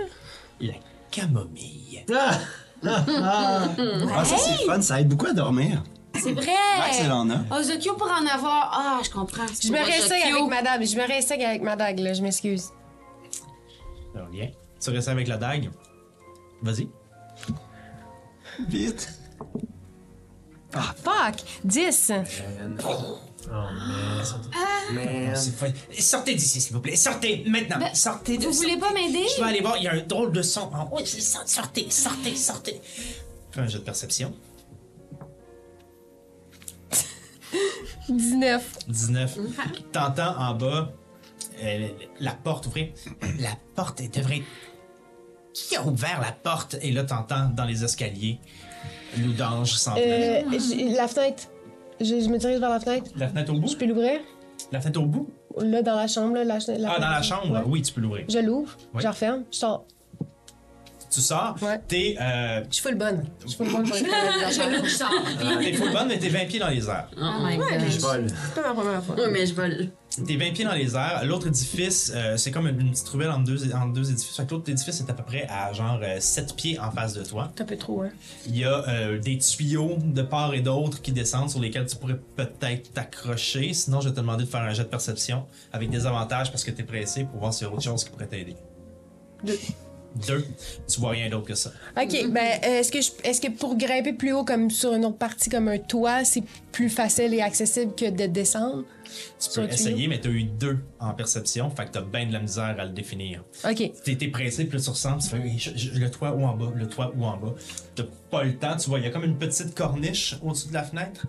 la camomille? Ah! Ah, ça, c'est fun. Ça aide beaucoup à dormir. C'est vrai! Max, elle en a. Ozokyo pour en avoir... Ah, je comprends. Je me réessaye avec madame. Je me réessaye avec ma dague, là. Je m'excuse. Alors, viens. Tu restes avec la dague? Vas-y. Vite. Ah, fuck! 10. Oh, man. Man. C'est fun. Sortez d'ici, s'il vous plaît. Sortez maintenant. Ben, sortez de Vous voulez pas m'aider? Je vais aller voir, il y a un drôle de son en haut. Sortez, sortez, sortez. Fais un jeu de perception. 19. 19. T'entends en bas euh, la porte ouvrir. La porte elle devrait. Qui a ouvert la porte? Et là, t'entends dans les escaliers Loudange s'en va. Euh, j'ai- la fenêtre. Je, je me dirige vers la fenêtre. La fenêtre au bout? Je peux l'ouvrir? La fenêtre au bout? Là, dans la chambre, là, la, la Ah, dans la chambre? Ouais. Oui, tu peux l'ouvrir. Je l'ouvre, Oui. je la referme, je sors. Tu sors, Ouais. t'es euh, Je suis full bonne. Je suis full bonne Je sors. t'es full bonne, mais t'es 20 pieds dans les airs. Oh my Ouais, god. Je vole. C'est pas ma première fois. Oui, mais je vole. T'es 20 pieds dans les airs. L'autre édifice, euh, c'est comme une, petite ruelle entre deux, entre deux édifices. Fait que l'autre édifice est à peu près à genre euh, 7 pieds en face de toi. Un peu trop, hein. Il y a euh, des tuyaux de part et d'autre qui descendent sur lesquels tu pourrais peut-être t'accrocher. Sinon, je vais te demander de faire un jet de perception avec des avantages parce que t'es pressé pour voir s'il y a autre chose qui pourrait t'aider. Deux. Deux. Tu vois rien d'autre que ça. Ok, ben, euh, est-ce que, je- est-ce que pour grimper plus haut, comme sur une autre partie, comme un toit, c'est plus facile et accessible que de descendre? Tu peux essayer, mais t'as eu deux en perception. Fait que t'as bien de la misère à le définir. Ok. T'es t'es pressé, puis là, tu ressens, tu fais le toit ou en bas, le toit ou en bas. T'as pas le temps, tu vois, il y a comme une petite corniche au-dessus de la fenêtre.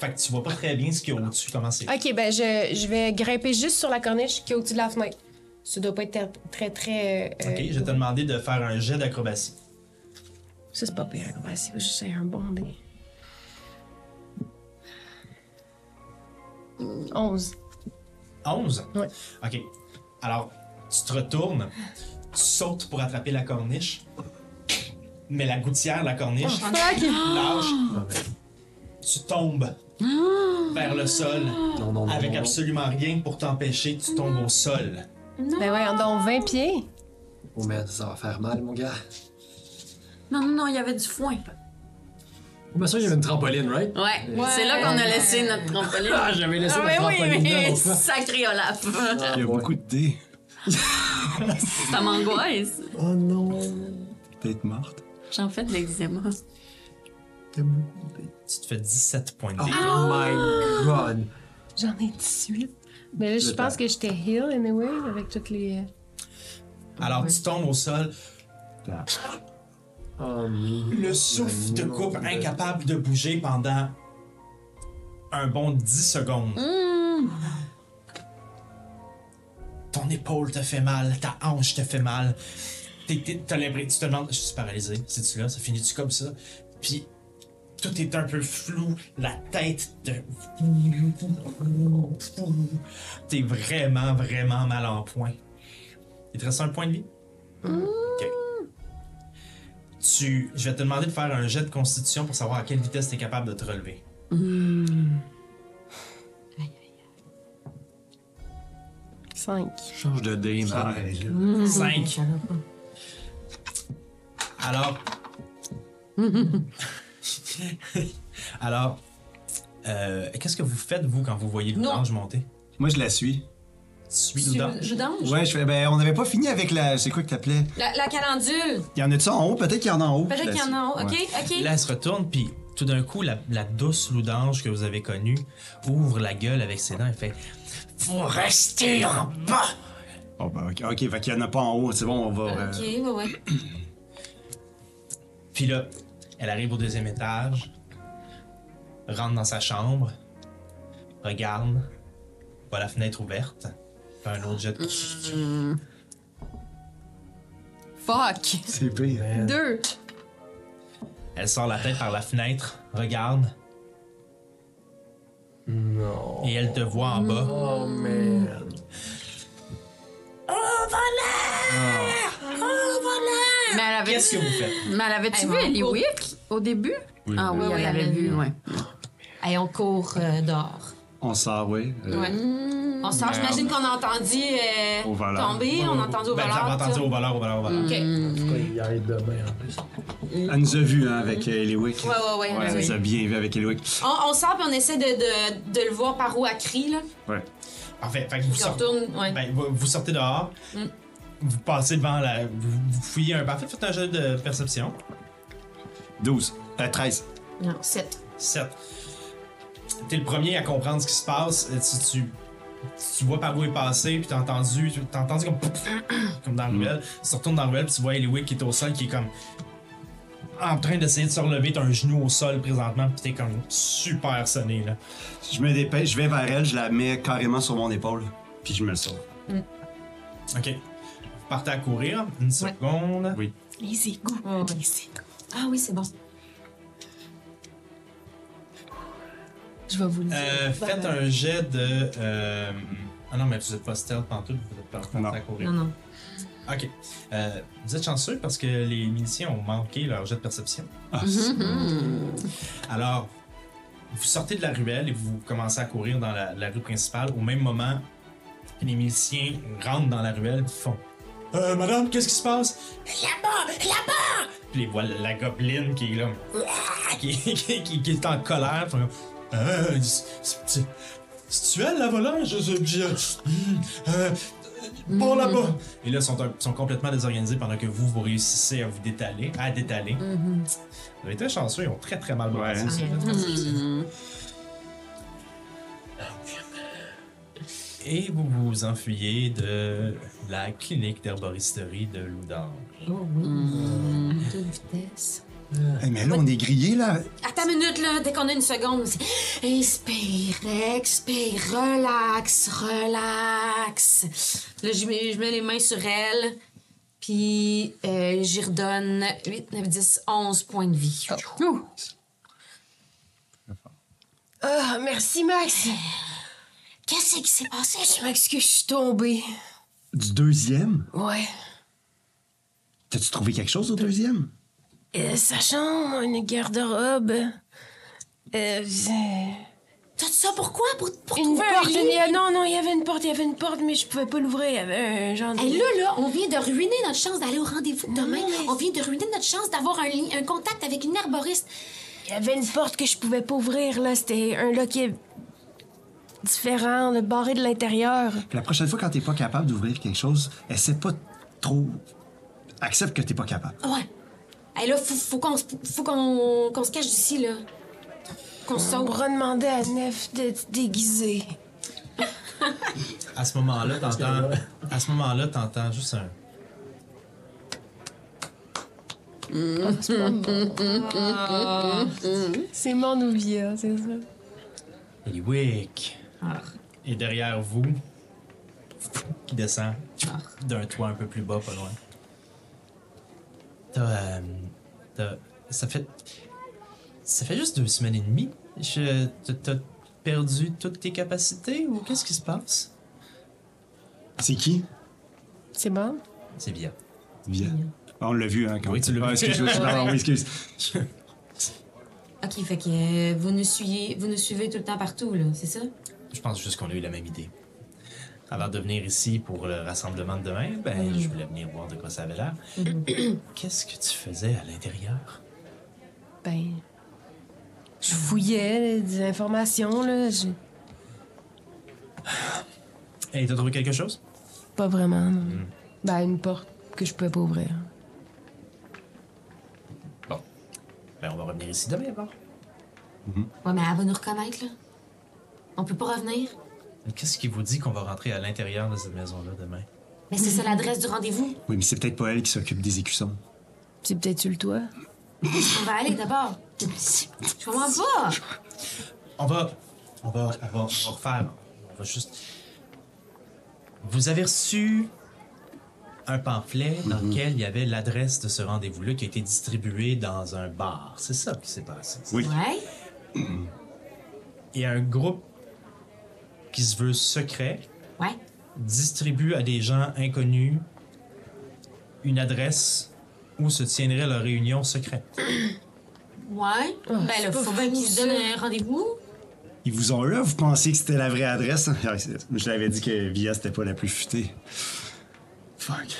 Fait que tu vois pas très bien ce qu'il y a au-dessus, comment c'est. Ok, ben, je, je vais grimper juste sur la corniche qui est au-dessus de la fenêtre. Ça doit pas être très, très. très euh, Ok, je vais te demander de faire un jet d'acrobatie. Ça, c'est pas pire. Ouais, c'est juste un bon dé. 11. 11? Ouais. Ok. Alors, tu te retournes, tu sautes pour attraper la corniche, mais la gouttière de la corniche lâche, tu tombes vers le sol Non, non, non. avec non. absolument rien pour t'empêcher, tu tombes au sol. Ben ouais, on donne 20 pieds. Oh merde, ça va faire mal, mon gars. Non, non, non, il y avait du foin. Oh, ben ça, il y avait une trampoline, right? Ouais, c'est là qu'on a laissé notre trampoline. Ah, j'avais laissé Ah, ma mais oui, trampoline mais l'autre fois. sacré Olaf. Il y a ouais. beaucoup de dés. Ça m'angoisse. Oh non. Peut-être morte. J'en fais de l'eczéma. Tu te fais 17 points de dégâts. Oh my god. J'en ai 18. Mais là, je pense temps. que j'étais heal anyway avec toutes les. Alors, tu tombes au sol, Oh non. le souffle te coupe, incapable de bouger pendant un bon 10 secondes. Ton épaule te fait mal, ta hanche te fait mal. T'es- t'es- T'as tu te demandes, je suis paralysé, c'est-tu là, ça finit-tu comme ça? Puis tout est un peu flou, la tête te... T'es vraiment, vraiment mal en point. Il te reste un point de vie? Ok. Tu, je vais te demander de faire un jet de constitution pour savoir à quelle vitesse tu es capable de te relever. 5. Change de dé, Ah, man. elle est là. 5. Alors. Alors, euh, qu'est-ce que vous faites, vous, quand vous voyez l'ange monter? Moi, je la suis. Suis l'ange? Je dange. Ouais, je fais. Ben, on n'avait pas fini avec la. C'est quoi que t'appelais? La, la calendule. Il y en a-tu en haut? Peut-être qu'il y en a en haut. Peut-être qu'il y en a un. suis. Ok, Ouais. ok. Là, elle se retourne, puis tout d'un coup, la, la douce loudange que vous avez connue ouvre la gueule avec ses dents et fait Vous restez en bas! Bon, ben, ok, ok, fait qu'il y en a pas en haut. C'est bon, on va. euh, Ok, ouais, ouais. Puis là, elle arrive au deuxième étage, rentre dans sa chambre, regarde, voit la fenêtre ouverte, fait un autre jet de Fuck. C'est pire. 2. Elle sort la tête par la fenêtre, regarde, Non. et elle te voit en bas. Oh man. Mais elle avait Qu'est-ce que vous faites? Mais elle avait-tu Elle vu va en Eliwick au début? Oui, ah oui, oui. elle Oui, l'avait vu, ouais. Hey, on court euh, dehors. On sort, oui. euh, Ouais. On sort, j'imagine qu'on a entendu euh, Au voleur. tomber, on a entendu au Ben, voleur. avez entendu tout au voleur, au voleur, au voleur. ça. Ok. Pourquoi il arrive demain en plus? Elle nous a vus, hein, avec euh, Eliwick. Ouais, ouais, ouais. Ouais, elle nous a bien vus avec Eliwick. On, on sort puis on essaie de, de, de le voir par où elle crie, là. Ouais. Parfait. Fait que vous on sortez, retourne, ouais. ben, vous, vous sortez dehors, Mm. vous passez devant la. Vous, vous fouillez un. Parfait, faites un jeu de perception. 12. Euh, 13. Non, 7. 7. T'es le premier à comprendre ce qui se passe. Euh, Tu, tu, tu vois par où est passé, puis t'as entendu, t'as entendu comme, comme dans la ruelle. Tu te retournes dans la ruelle, puis tu vois Eliwick qui est au sol, qui est comme en train d'essayer de se relever. T'as un genou au sol présentement, puis t'es comme super sonné là. Je me dépêche, je vais vers elle, je la mets carrément sur mon épaule. Puis je me sauve. Ok. Vous partez à courir. Une seconde. Oui. Les égouts. Oh, oui. Ah oui, c'est bon. Je vais vous le dire. Euh, faites un jet de. euh, Ah non, mais vous êtes pas stealth pantoute, vous êtes pas Non. à courir. Non, non. Ok. Euh, vous êtes chanceux parce que les miliciens ont manqué leur jet de perception. Ah, Alors, vous sortez de la ruelle et vous commencez à courir dans la, la rue principale. Au même moment, les miliciens rentrent dans la ruelle et font Euh, madame, qu'est-ce qui se passe? Là-bas Là-bas Puis les voient la gobeline qui est là, qui, qui- qui- qui est en colère. Comme, Euh, c'est- c'est c'est-tu elle la volante Je je- je- euh, Bon là-bas! Et là, ils sont, sont complètement désorganisés pendant que vous, vous réussissez à vous détaler, à détaler. Vous avez été chanceux, ils ont très très mal brassé. Ouais. ça. Et vous vous enfuyez de la clinique d'herboristerie de Loudan. Oh oui. De vitesse. Eh, mais là, on est grillé, là. Attends une minute, là. Dès qu'on a une seconde, c'est inspire, expire, relax, relax. Là, je mets, je mets les mains sur elle. Puis, euh, j'y redonne 8, 9, 10, 11 points de vie. Ah, merci, Max. Qu'est-ce qui s'est passé? Je m'excuse, je suis tombée. Du deuxième? Ouais. T'as-tu trouvé quelque chose au deuxième? Euh, sa chambre, une garde-robe. Euh, j'ai- Tout ça pourquoi? Pour, pour une trouver un porte. lit? il y a- non, non, il y avait une porte, il y avait une porte, mais je pouvais pas l'ouvrir. Il y avait un genre de. Hey, là, là, on vient de ruiner notre chance d'aller au rendez-vous demain. mais- On vient de ruiner notre chance d'avoir un, un contact avec une herboriste. Il y avait une porte que je pouvais pas ouvrir, là. C'était un loquet différent, le barré de l'intérieur. Puis la prochaine fois, quand t'es pas capable d'ouvrir quelque chose, essaie pas trop. Accepte que t'es pas capable. Ouais. Hey, là, faut, faut qu'on se- faut qu'on qu'on se cache d'ici, là. Qu'on se On sauve. demander à Nef de se déguiser. À ce moment-là, t'entends. À ce moment-là, t'entends juste un. C'est mon ouvia, c'est ça. Eliwick. Et derrière vous, qui descend d'un toit un peu plus bas, pas loin. T'as. euh, t'as- ça fait. Ça fait juste deux semaines et demie. Je, t'as- perdu toutes tes capacités ou qu'est-ce qui se passe? C'est qui? C'est bon? C'est bien. Viens. On l'a vu, hein, quand Oui, tu l'as Ah, vu. excuse-moi, je- pardon, oui, excuse. OK, fait que euh, vous, nous suivez, vous nous suivez tout le temps partout, là, c'est ça? Je pense juste qu'on a eu la même idée. Avant de venir ici pour le rassemblement de demain, ben, je voulais venir voir de quoi ça avait l'air. Qu'est-ce que tu faisais à l'intérieur? Ben. Je fouillais des informations, là. je- Et t'as trouvé quelque chose? Pas vraiment, non. Ben, une porte que je pouvais pas ouvrir. Bon. Ben, on va revenir ici demain, alors. Ouais, mais elle va nous reconnaître, là. On peut pas revenir? Qu'est-ce qui vous dit qu'on va rentrer à l'intérieur de cette maison-là demain? Mais c'est ça l'adresse du rendez-vous. Oui, mais c'est peut-être pas elle qui s'occupe des écussons. C'est peut-être sur le toit. On va aller d'abord. Je comprends pas. On va. On va. On va, on va refaire. On va juste. Vous avez reçu un pamphlet dans lequel il y avait l'adresse de ce rendez-vous-là qui a été distribué dans un bar. C'est ça qui s'est passé. Oui. Ouais. Il y a un groupe qui se veut secret Ouais. distribue à des gens inconnus une adresse où se tiendrait leur réunion secrète. Ouais. ben là, faut bien qu'ils se donnent un rendez-vous. Ils vous ont là, vous pensiez que c'était la vraie adresse? Je l'avais dit que Via, c'était pas la plus futée. Fuck.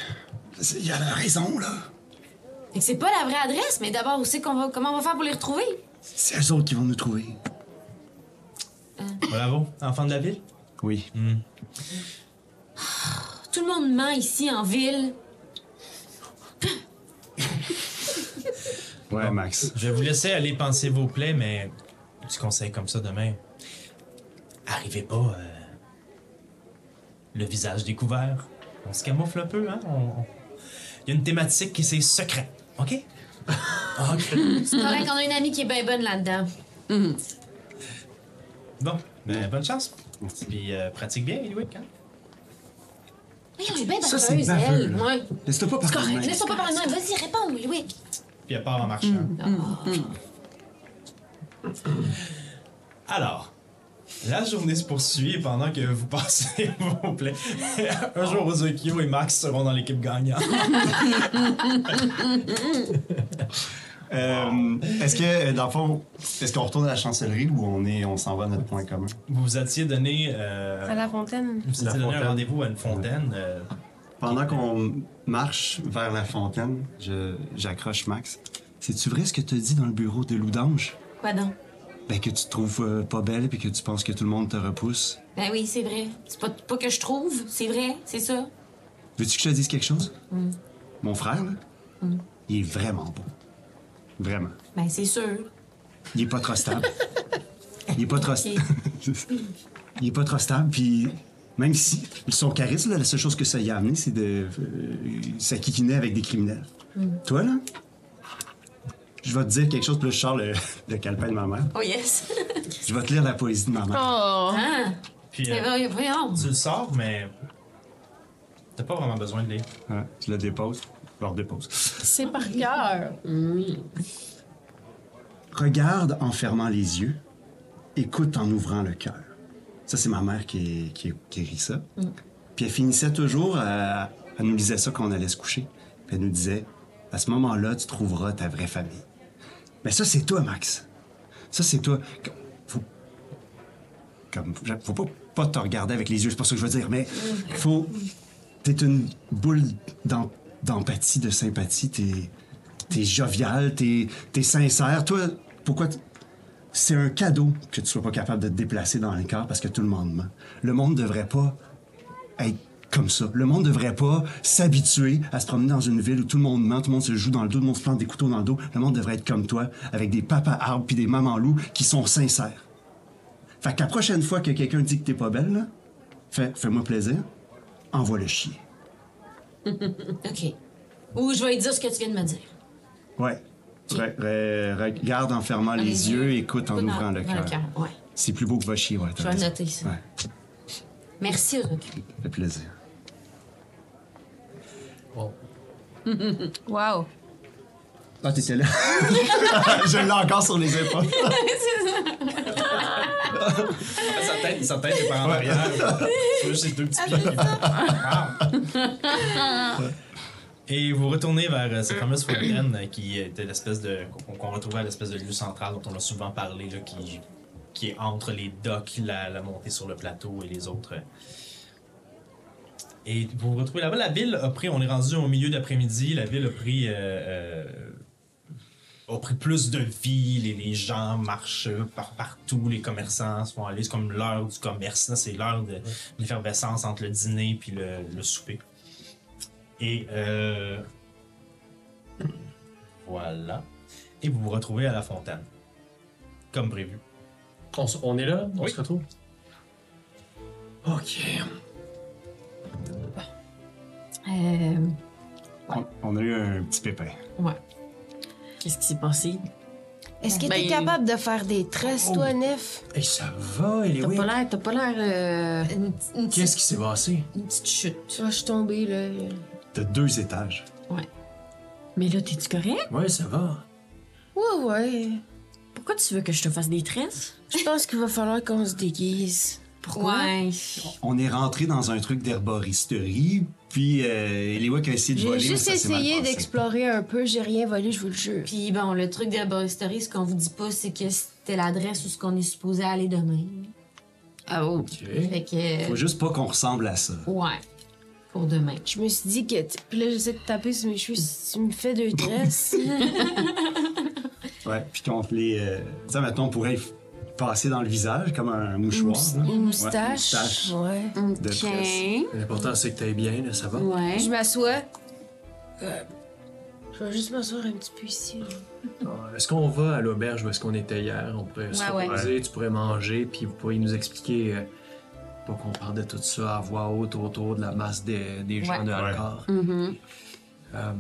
Il a la raison, là. Fait que c'est pas la vraie adresse, mais d'abord, où c'est qu'on va, comment on va faire pour les retrouver? C'est eux autres qui vont nous trouver. Bravo, enfant de la ville? Oui. Tout le monde ment ici en ville. Ouais, Max. Je vais vous laisser aller penser vos plaies, mais petit conseil comme ça demain. Arrivez pas euh, le visage découvert. On se camoufle un peu, hein? On- on- Il y a une thématique qui c'est secret, OK? OK. C'est correct qu'on a une amie qui est bien bonne là-dedans. Bon, ben, bonne chance. Puis euh, pratique bien, Eliwick, hein? Oui, elle est bien Ça, c'est baveux, elle. là. Ouais. Laisse-toi pas C'est parler. de correct. même. Laisse-toi pas parler de même. Vas-y, réponds, oui. Puis elle part en marchant. Alors, la journée se poursuit pendant que vous passez vos plaies. Un jour, Ozokyo et Max seront dans l'équipe gagnante. Euh, est-ce que, euh, dans le fond, est-ce qu'on retourne à la chancellerie ou on est, on s'en va à notre point commun? Vous vous étiez donné, euh, À la fontaine. vous étiez La donné un rendez-vous à une fontaine. euh, Pendant qu'on marche vers la fontaine, je- j'accroche Max. C'est-tu vrai ce que tu dit dans le bureau de Loudange? Quoi donc? Ben, que tu te trouves euh, pas belle et que tu penses que tout le monde te repousse. Ben oui, c'est vrai. C'est pas, pas que je trouve, c'est vrai, c'est ça. Veux-tu que je te dise quelque chose? Mon frère, là, il est vraiment beau. Vraiment. Ben c'est sûr. Il est pas trop stable. Il est pas trop stable. il est pas trop stable, puis même si son charisme, là, la seule chose que ça y a amené, c'est de euh, s'aquiquiner avec des criminels. Toi, là, je vais te dire quelque chose, je sors le, le calepin de ma mère. Oh yes. Je vais te lire la poésie de ma mère. Oh! Ah, puis euh, tu le sors, mais t'as pas vraiment besoin de lire. Ouais, je le dépose. Je le redépose. C'est par cœur. Regarde en fermant les yeux, écoute en ouvrant le cœur. Ça, c'est ma mère qui, qui, qui écrit ça. Puis elle finissait toujours, à, elle nous disait ça quand on allait se coucher. Puis elle nous disait, à ce moment-là, tu trouveras ta vraie famille. Mais ça, c'est toi, Max. Ça, c'est toi. Faut, comme, faut pas, pas te regarder avec les yeux, c'est pas ça que je veux dire, mais faut. T'es une boule d'em- d'empathie, de sympathie, t'es. T'es jovial, t'es es sincère. Toi, pourquoi. C'est un cadeau que tu sois pas capable de te déplacer dans les cœurs parce que tout le monde ment. Le monde devrait pas être comme ça. Le monde devrait pas s'habituer à se promener dans une ville où tout le monde ment, tout le monde se joue dans le dos, tout le monde se plante des couteaux dans le dos. Le monde devrait être comme toi, avec des papas arbres puis des mamans loups qui sont sincères. Fait que la prochaine fois que quelqu'un dit que t'es pas belle, fais-moi plaisir, envoie le chier. OK. Ou je vais lui dire ce que tu viens de me dire. Ouais. Re- re- regarde en fermant les, yeux, écoute en Écoute ouvrant le cœur. Ouais. C'est plus beau que va chier, ouais. Je vais raison. noter ça. Ouais, Merci, Rook. ça fait plaisir. Wow. Ah, t'étais là. Je l'ai encore sur les épaules. Sa tête, sa tête est par en arrière. Tu vois juste ces deux petits pieds. Et vous retournez vers euh, cette fameuse fontaine euh, qui était l'espèce de. qu'on retrouvait à l'espèce de lieu central dont on a souvent parlé, là, qui, qui est entre les docks, la, la montée sur le plateau et les autres. euh. Et vous vous retrouvez là-bas. La ville a pris, on est rendu au milieu d'après-midi, la ville a pris. euh, euh, a pris plus de vie, les, les gens marchent par partout, les commerçants se font aller, c'est comme l'heure du commerce, là, c'est l'heure de l'effervescence entre le dîner puis le, le souper. Et euh, voilà. Et vous vous retrouvez à la fontaine. Comme prévu. On, est là? On Oui. se retrouve? Ok. Euh, On, on a eu un petit pépin. ouais. Qu'est-ce qui s'est passé? Est-ce que Ben, t'es capable de faire des tresses, toi, Nef? Hey, ça va, T'as Eliwick? pas l'air, t'as pas l'air. euh, Qu'est-ce qui s'est passé? une petite chute. Ah, je suis tombée, là. De deux étages. Mais là, t'es-tu correct? Ouais, ça va. Ouais, ouais. Pourquoi tu veux que je te fasse des tresses? Je pense qu'il va falloir qu'on se déguise. Pourquoi? Ouais. On est rentré dans un truc d'herboristerie, puis euh, a essayé de J'ai juste ça essayé d'explorer un peu. J'ai rien volé, je vous le jure. Puis bon, le truc d'herboristerie, ce qu'on vous dit pas, c'est que c'était l'adresse où ce qu'on est supposé aller demain. Ah, oh. Ok. Fait que. Faut juste pas qu'on ressemble à ça. Ouais. Pour demain. Je me suis dit que. Puis là, j'essaie de taper sur mes cheveux. Si tu me fais deux tresses. Ouais, puis qu'on te les. euh, Tu sais, maintenant, on pourrait passer dans le visage comme un mouchoir. Une Ouais, moustache. une moustache. Ouais. De. L'important, c'est que t'ailles bien, là, ça va? Ouais. Je m'assois. Euh, je vais juste m'asseoir un petit peu ici. Ah, Est-ce qu'on va à l'auberge où est-ce qu'on était hier? On pourrait se Ouais, ouais. reposer, tu pourrais manger, puis vous pourriez nous expliquer, euh, pas qu'on parle de tout ça à voix haute autour de la masse des, des gens Ouais. de Ouais. Alcor. Mhm. Euh,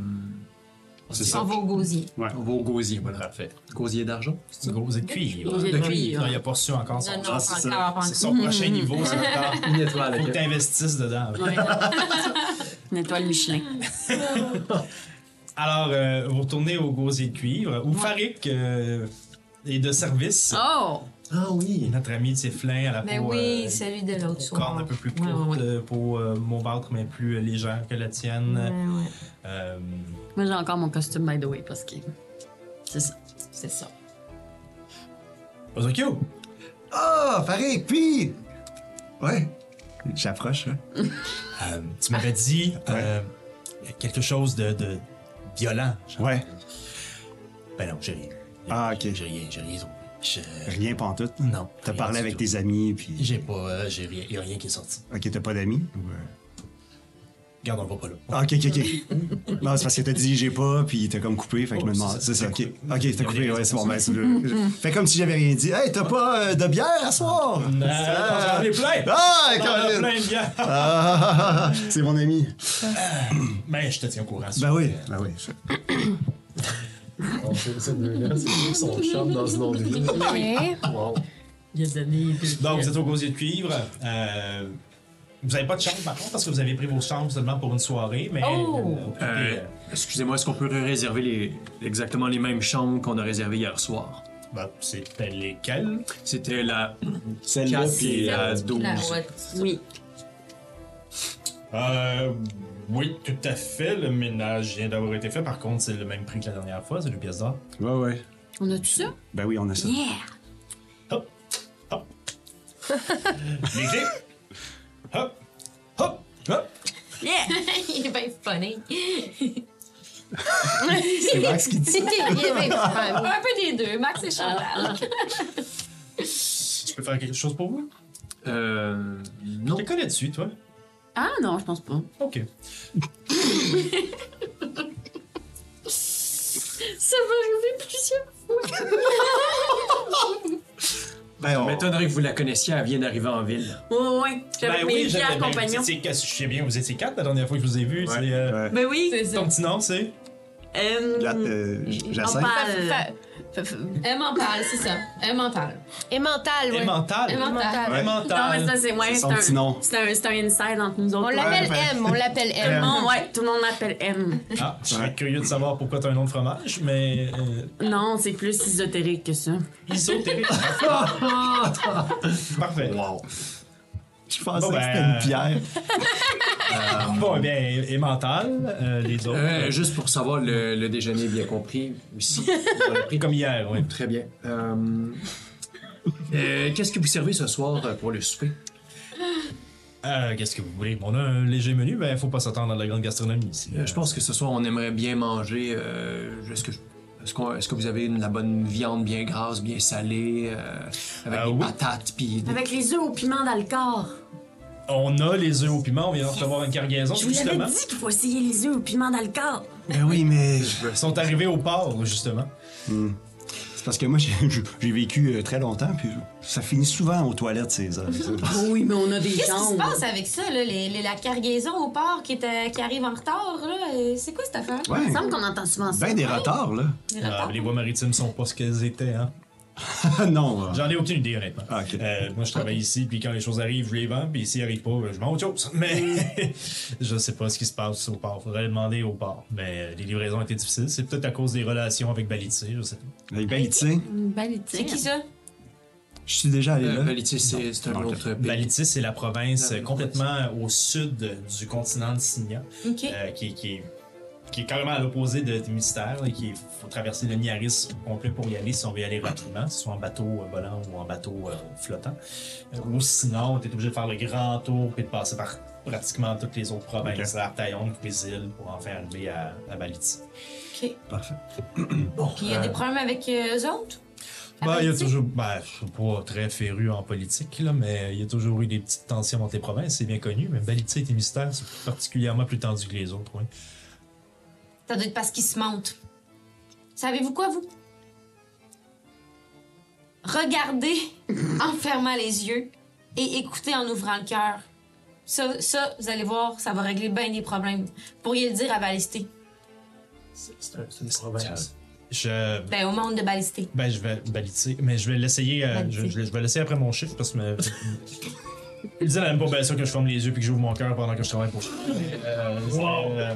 C'est On ça. va au gosier. Ouais. On va au gosier, voilà. Parfait. Gosier d'argent? Gosier de cuivre. Gosier de cuivre. Non, il a pas reçu encore son Non, Ah, c'est C'est son prochain niveau, ça. encore. Une étoile. Faut que ok. tu investisses dedans. Ouais. Une étoile Michelin. Alors, euh, vous retournez au gosier de cuivre, où Farik euh, est de service. Oh! Ah oui. Notre ami Tiflin à la Mais peau. oui, euh, celui de l'autre soir. corne un peu plus courte, ouais, ouais. euh, peau euh, mais plus euh, légère que la tienne. Ouais, ouais. Euh, Moi, j'ai encore mon costume, by the way, parce que. C'est ça. C'est ça. Ozokyo, Ah, Farid, puis. Ouais. J'approche, hein. euh, tu m'avais dit euh, quelque chose de, de violent. genre. Ouais. Ben non, j'ai rien. Ah, ok. J'ai rien, j'ai rien. Je- Rien pantoute. Non. T'as parlé avec tout. tes amis, puis. J'ai pas, euh, j'ai rien, y a rien qui est sorti. Ok, t'as pas d'amis? Ou, euh, Regarde, on va pas là. Ah, ok, ok, ok. non, c'est parce que t'as dit j'ai pas, puis t'as comme coupé, fait que je me Oh, demande. c'est ça, ok. Ok, t'as coupé, ouais, c'est bon, ben, c'est le- Fais comme si j'avais rien dit. Hey, t'as pas euh, de bière à soir? Non, j'en ai plein! Ah, J'en ai Colin! plein de! Ah, c'est mon ami. Ben, je te tiens au courant. Ben oui, ben oui. Ces deux-là, c'est qui sont chum dans ce nom de vie? Ok. Wow. Il y a donné. Donc, vous êtes au gosier de cuivre. Euh, vous n'avez pas de chambre, par contre, parce que vous avez pris vos chambres seulement pour une soirée, mais... Oh! euh, Euh, Excusez-moi, est-ce qu'on peut réserver les, exactement les mêmes chambres qu'on a réservées hier soir? ben, c'était lesquels? C'était la Celle-là, 4 puis. la La 12. ouais. Oui. Euh, oui, tout à fait. Le ménage vient d'avoir été fait. Par contre, c'est le même prix que la dernière fois. C'est deux pièces d'or. Ouais, ouais. On a tout ça? Ben oui, on a ça. Yeah! Hop, hop. Les clés. Hop, hop, hop. Yeah! Il est bien funny. C'est Max qui dit ça. Il est bien funny. Un peu des deux. Max et Chantal. Je peux faire quelque chose pour vous? Euh. Non. Je te connais dessus, toi? Ah non, je pense pas. OK. Ça va arriver plusieurs Ben, on... M'étonnerait que vous la connaissiez, elle vient d'arriver en ville. Ouais, ouais. J'avais Ben mes oui, j'avais- ben, compagnons. vous étiez quatre- Je sais bien, vous étiez quatre la dernière fois que je vous ai vu. Ouais. C'est, euh. Ben oui. C'est Ton petit nom, c'est? Euh, La- euh, Jacinthe? Opale. Fa- fa- fa- Elle m'en parle, c'est ça. Elle m'en parle. Et mental, ouais. Mental. Emmental. Ouais. Non, mais ça, c'est ouais, C'est un, petit nom. c'est un, c'est un inside entre nous autres. On l'appelle Ouais, M, on l'appelle Tout le M. monde, ouais, tout le monde l'appelle M. Ah, je serais curieux de savoir pourquoi tu as un nom de fromage, mais. Euh, Non, c'est plus ésotérique que ça. isotérique. Parfait. Wow. Je pensais Bon, que ben, c'était une pierre. Bon, eh bien, et, et mental, euh, les autres? Euh, juste pour savoir, le, le déjeuner est bien compris aussi. On l'a pris Comme hier, oui. Très bien. Euh, euh, Qu'est-ce que vous servez ce soir euh, pour le souper? Euh, Qu'est-ce que vous voulez? On a un léger menu, ben, faut pas s'attendre à de la grande gastronomie ici. Euh, je pense que ce soir, on aimerait bien manger. euh, Est-ce que, est-ce qu'on- est-ce que vous avez de la bonne viande bien grasse, bien salée, euh, avec Euh, des oui. patates, puis des- Avec les œufs au piment dans le corps. On a les œufs au piment, on vient de recevoir une cargaison, Je vous justement. dit qu'il faut essayer les œufs au piment dans le corps. Ben oui, mais. Ils sont arrivés au port, justement. C'est parce que moi, j'ai j'ai vécu euh, très longtemps, puis ça finit souvent aux toilettes, ces heures. Oui, mais on a des Qu'est-ce qui se jambes. passe avec ça, là, les- les- la cargaison au port qui, est, euh, qui arrive en retard? là? Euh, C'est quoi cette affaire? Il Ouais. me semble qu'on entend souvent ça. Ben des retards, là. Les Ah, les voies maritimes sont pas ce qu'elles étaient, hein. non. euh, J'en ai aucune idée, honnêtement. Ah. Euh, moi, je travaille ici, puis quand les choses arrivent, je les vends, puis s'ils arrivent pas, je vends autre chose. Mais je sais pas ce qui se passe au port. Faudrait le demander au port. Mais euh, les livraisons étaient difficiles. C'est peut-être à cause des relations avec Balitse, je sais pas. Avec Une belle C'est qui ça? je suis déjà allé Euh, là. C'est c'est un autre pays. Balitis, c'est la province La complètement au sud du continent de Signa, OK. euh, qui, qui est, qui est carrément à l'opposé de, mystère, et qui faut traverser le Niaris au complet pour y aller si on veut y aller rapidement, soit en bateau euh, volant ou en bateau euh, flottant. Euh, ou sinon, tu es obligé de faire le grand tour et de passer par pratiquement toutes les autres provinces, Artaillon, Cuisil, pour enfin arriver à, à Baliti. OK. Parfait. Bon, Puis il y a des problèmes avec euh, eux autres? Ben, il y a toujours. Ben, je suis pas très féru en politique, là, mais il y a toujours eu des petites tensions entre les provinces, c'est bien connu. Mais Baliti et Mystère, c'est particulièrement plus tendu que les autres, oui. Ça doit être parce qu'ils se montent. Savez-vous quoi, vous? Regardez en fermant les yeux et écoutez en ouvrant le cœur. Ça, ça, vous allez voir, ça va régler bien des problèmes. Vous pourriez le dire à Balisté. C'est un- une province. Je. Ben, au monde de balisté. Ben, je vais baliser, mais je vais l'essayer. euh, je, je- je vais l'essayer après mon chiffre parce que. me- Il disait la même pas bien sûr que je ferme les yeux puis que j'ouvre mon cœur pendant que je travaille pour. Euh, euh,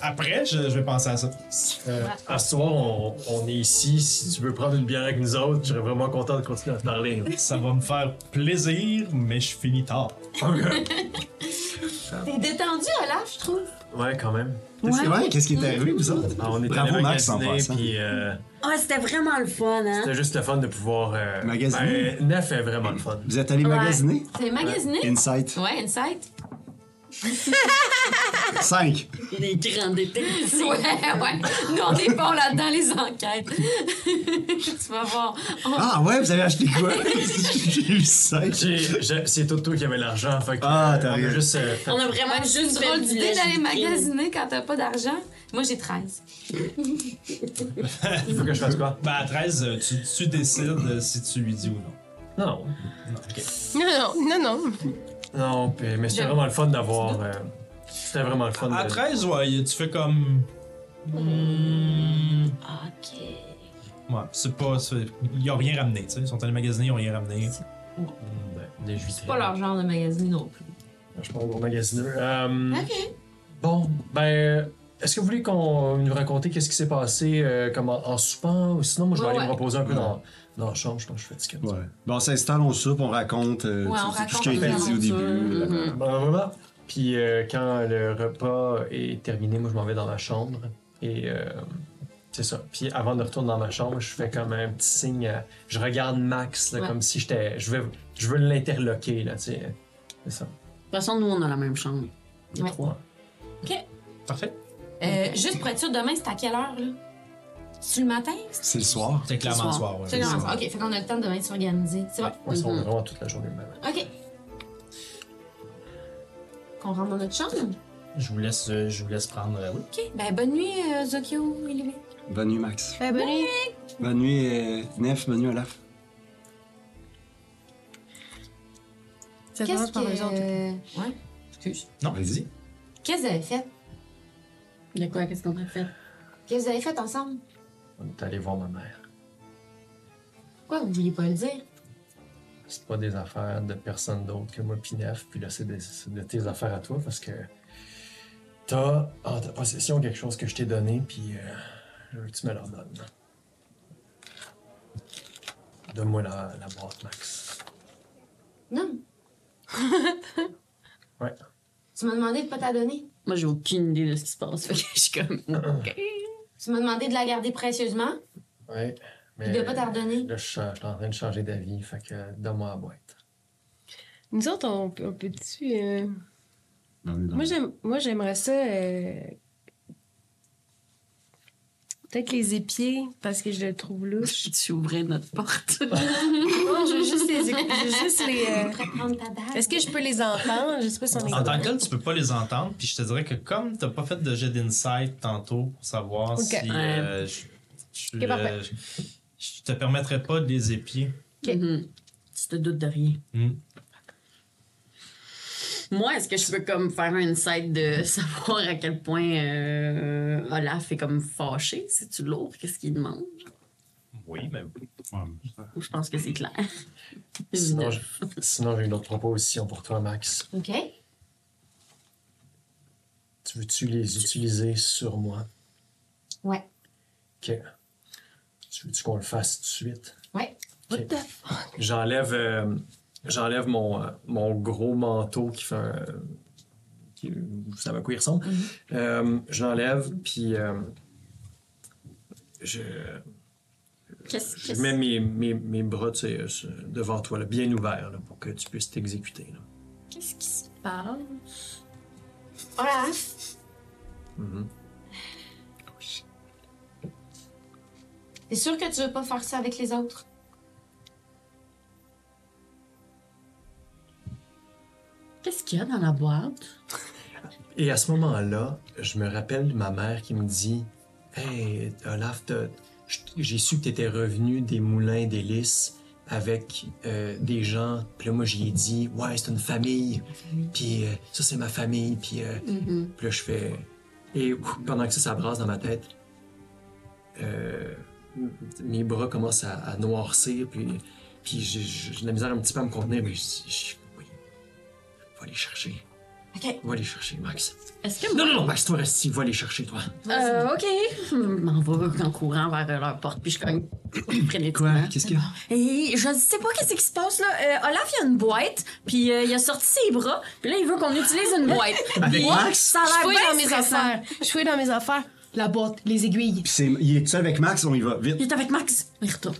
après, je, je vais penser à ça. Euh, à ce soir, on, on est ici. Si tu veux prendre une bière avec nous autres, je serais vraiment content de continuer à te parler. Ça va me faire plaisir, mais je finis tard. T'es détendu, Olaf, je trouve. Ouais, quand même. Qu'est-ce qui est arrivé, vous autres? Ah, on est Bravo, Max, en magasiner, passant. puis euh, Ah, c'était vraiment le fun, hein? c'était juste le fun de pouvoir. Euh, Magasiner? Ben, Nef est vraiment le fun. Vous êtes allé Ouais. magasiner? C'est magasiné? Insight. Ouais, Insight. 5. Les grands détectives. Ouais, ouais. Nous, on est bons là-dedans, les enquêtes. tu vas voir. On- Ah ouais, vous avez acheté quoi? J'ai eu 5. J'ai- j'ai- C'est Toto qui avait l'argent, fait que. Ah, euh, t'as on a raison. juste. euh, fait- On a vraiment juste drôle d'idée d'aller magasiner quand t'as pas d'argent. Moi, j'ai 13. Il faut que je fasse quoi? Ben, à 13, euh, tu, tu décides euh, si tu lui dis ou non. Non. Non, non, non, non. Non, puis- mais c'était vraiment le fun d'avoir. euh, C'était vraiment le fun. À de- 13, ouais, tu fais comme. Hmm, Ok. Ouais, c'est pas. c'est- Ils ont rien ramené, tu sais. Ils sont allés magasiner, ils ont rien ramené. Ben, des juifs. C'est pas leur genre de magazine non plus. Je suis pas un gros. Euh, OK. Bon, ben, est-ce que vous voulez qu'on nous raconte qu'est-ce qui s'est passé euh, comme en, en soupant? Ou sinon moi je vais Ouais, aller me ouais. reposer un peu dans, dans la chambre, je suis fatigué. Ouais. Bon, on s'installe, on soupe, on raconte, euh, Ouais, tout, on tout ce qui a été dit au début. là. Mhm. Bon, vraiment. Puis euh, quand le repas est terminé, moi je m'en vais dans ma chambre et euh, c'est ça. Puis avant de retourner dans ma chambre, je fais comme un petit signe. euh, je regarde Max là, Ouais. comme si j'étais, je veux, je veux l'interloquer là, tu sais. C'est ça. De toute façon, nous, on a la même chambre. Les Ouais. trois. Parfait. Euh, juste pour être sûr, demain, c'est à quelle heure, là? C'est le matin? C'est le soir. C'est clairement le soir. C'est le soir. OK, fait qu'on a le temps de demain de s'organiser. C'est on est Mhm. vraiment toute la journée même. OK. Qu'on rentre dans notre chambre? Je vous laisse, euh, je vous laisse prendre. euh, oui. OK. Ben, bonne nuit, euh, Zokyo et Louis. Bonne nuit, Max. Ben, bonne nuit. Bonne nuit, euh, Nef. Bonne nuit, Olaf. Qu'est-ce que... autres. Ouais. Excuse. Non, vas-y. Qu'est-ce que vous avez fait? De quoi? Qu'est-ce qu'on a fait? Qu'est-ce que vous avez fait ensemble? On est allé voir ma mère. Pourquoi vous vouliez pas le dire? c'est pas des affaires de personne d'autre que moi pis Nef, puis là c'est de tes affaires à toi parce que t'as en ta possession quelque chose que je t'ai donné puis euh, je veux que tu me la redonnes. Donne-moi la, la boîte, Max. Non. Ouais. Tu m'as demandé de pas t'la donner. Moi, j'ai aucune idée de ce qui se passe. Fait que je suis comme. OK. Tu m'as demandé de la garder précieusement Ouais. et Mais de pas t'la redonner. là, je suis je suis en train de changer d'avis, fait que donne-moi la boîte. Nous autres, on, peut- on peut-tu. euh, moi, j'aimerais ça. euh, Peut-être les épiers, parce que je le trouve louche. Tu ouvrais notre porte. non, je veux juste les. Je veux juste les euh. Est-ce que je peux les entendre? Je sais pas si on les En tant que tel, tu peux pas les entendre, puis je te dirais que comme t'as pas fait de jet d'insight tantôt pour savoir si. euh, je, je- euh, je- je te permettrais pas de les épier. Mhm. Tu te doutes de rien. Hmm. Moi, est-ce que je peux comme faire un insight de savoir à quel point euh, Olaf est comme fâché? C'est-tu l'autre? Qu'est-ce qu'il demande? Oui, mais Ou je pense que c'est clair. Sinon, je- sinon, j'ai une autre proposition pour toi, Max. OK. Tu veux-tu les utiliser sur moi? Ouais. Ok. Tu veux-tu qu'on le fasse tout de suite? Ouais. Ok. J'enlève euh, j'enlève mon, euh, mon gros manteau qui fait un. qui- vous savez à quoi il ressemble. Euh, je l'enlève, puis euh, je, Qu'est-ce je mets mes, mes, mes bras tu sais, sur- devant toi, là, bien ouverts, là, pour que tu puisses t'exécuter. là. qu'est-ce qui se passe? Olaf, Mhm. t'es sûr que tu veux pas faire ça avec les autres? Qu'est-ce qu'il y a dans la boîte? Et à ce moment-là, je me rappelle ma mère qui me dit Hey, Olaf, j'ai su que tu étais revenu des moulins d'hélice avec euh, des gens. Puis là, moi, j'y ai dit Ouais, c'est une famille. Puis euh, ça, c'est ma famille. Puis, euh, Mhm. puis là, je fais Et ouf, pendant que ça, ça brasse dans ma tête, mes bras commencent à, à noircir, puis, puis j'ai de la misère un petit peu à me contenir, mais je je- va les chercher. Ok. Va les chercher, Max. Est-ce que Non, non, non, Max, toi, reste ici, va les chercher, toi. Euh, ok. Je m'en vais en courant vers leur porte, puis je cogne frénétiquement. Quoi? Qu'est-ce qu'il y a? Et je sais pas qu'est-ce qui se passe là. Euh, Olaf, il a une boîte, puis euh, il a sorti ses bras, puis là, il veut qu'on utilise une boîte. Avec Max? Ça a Je l'air dans mes stressant. affaires. Je fouille dans mes affaires. La boîte, les aiguilles. Puis c'est, il est-tu avec Max? On y va, vite. Il est avec Max. Il retourne.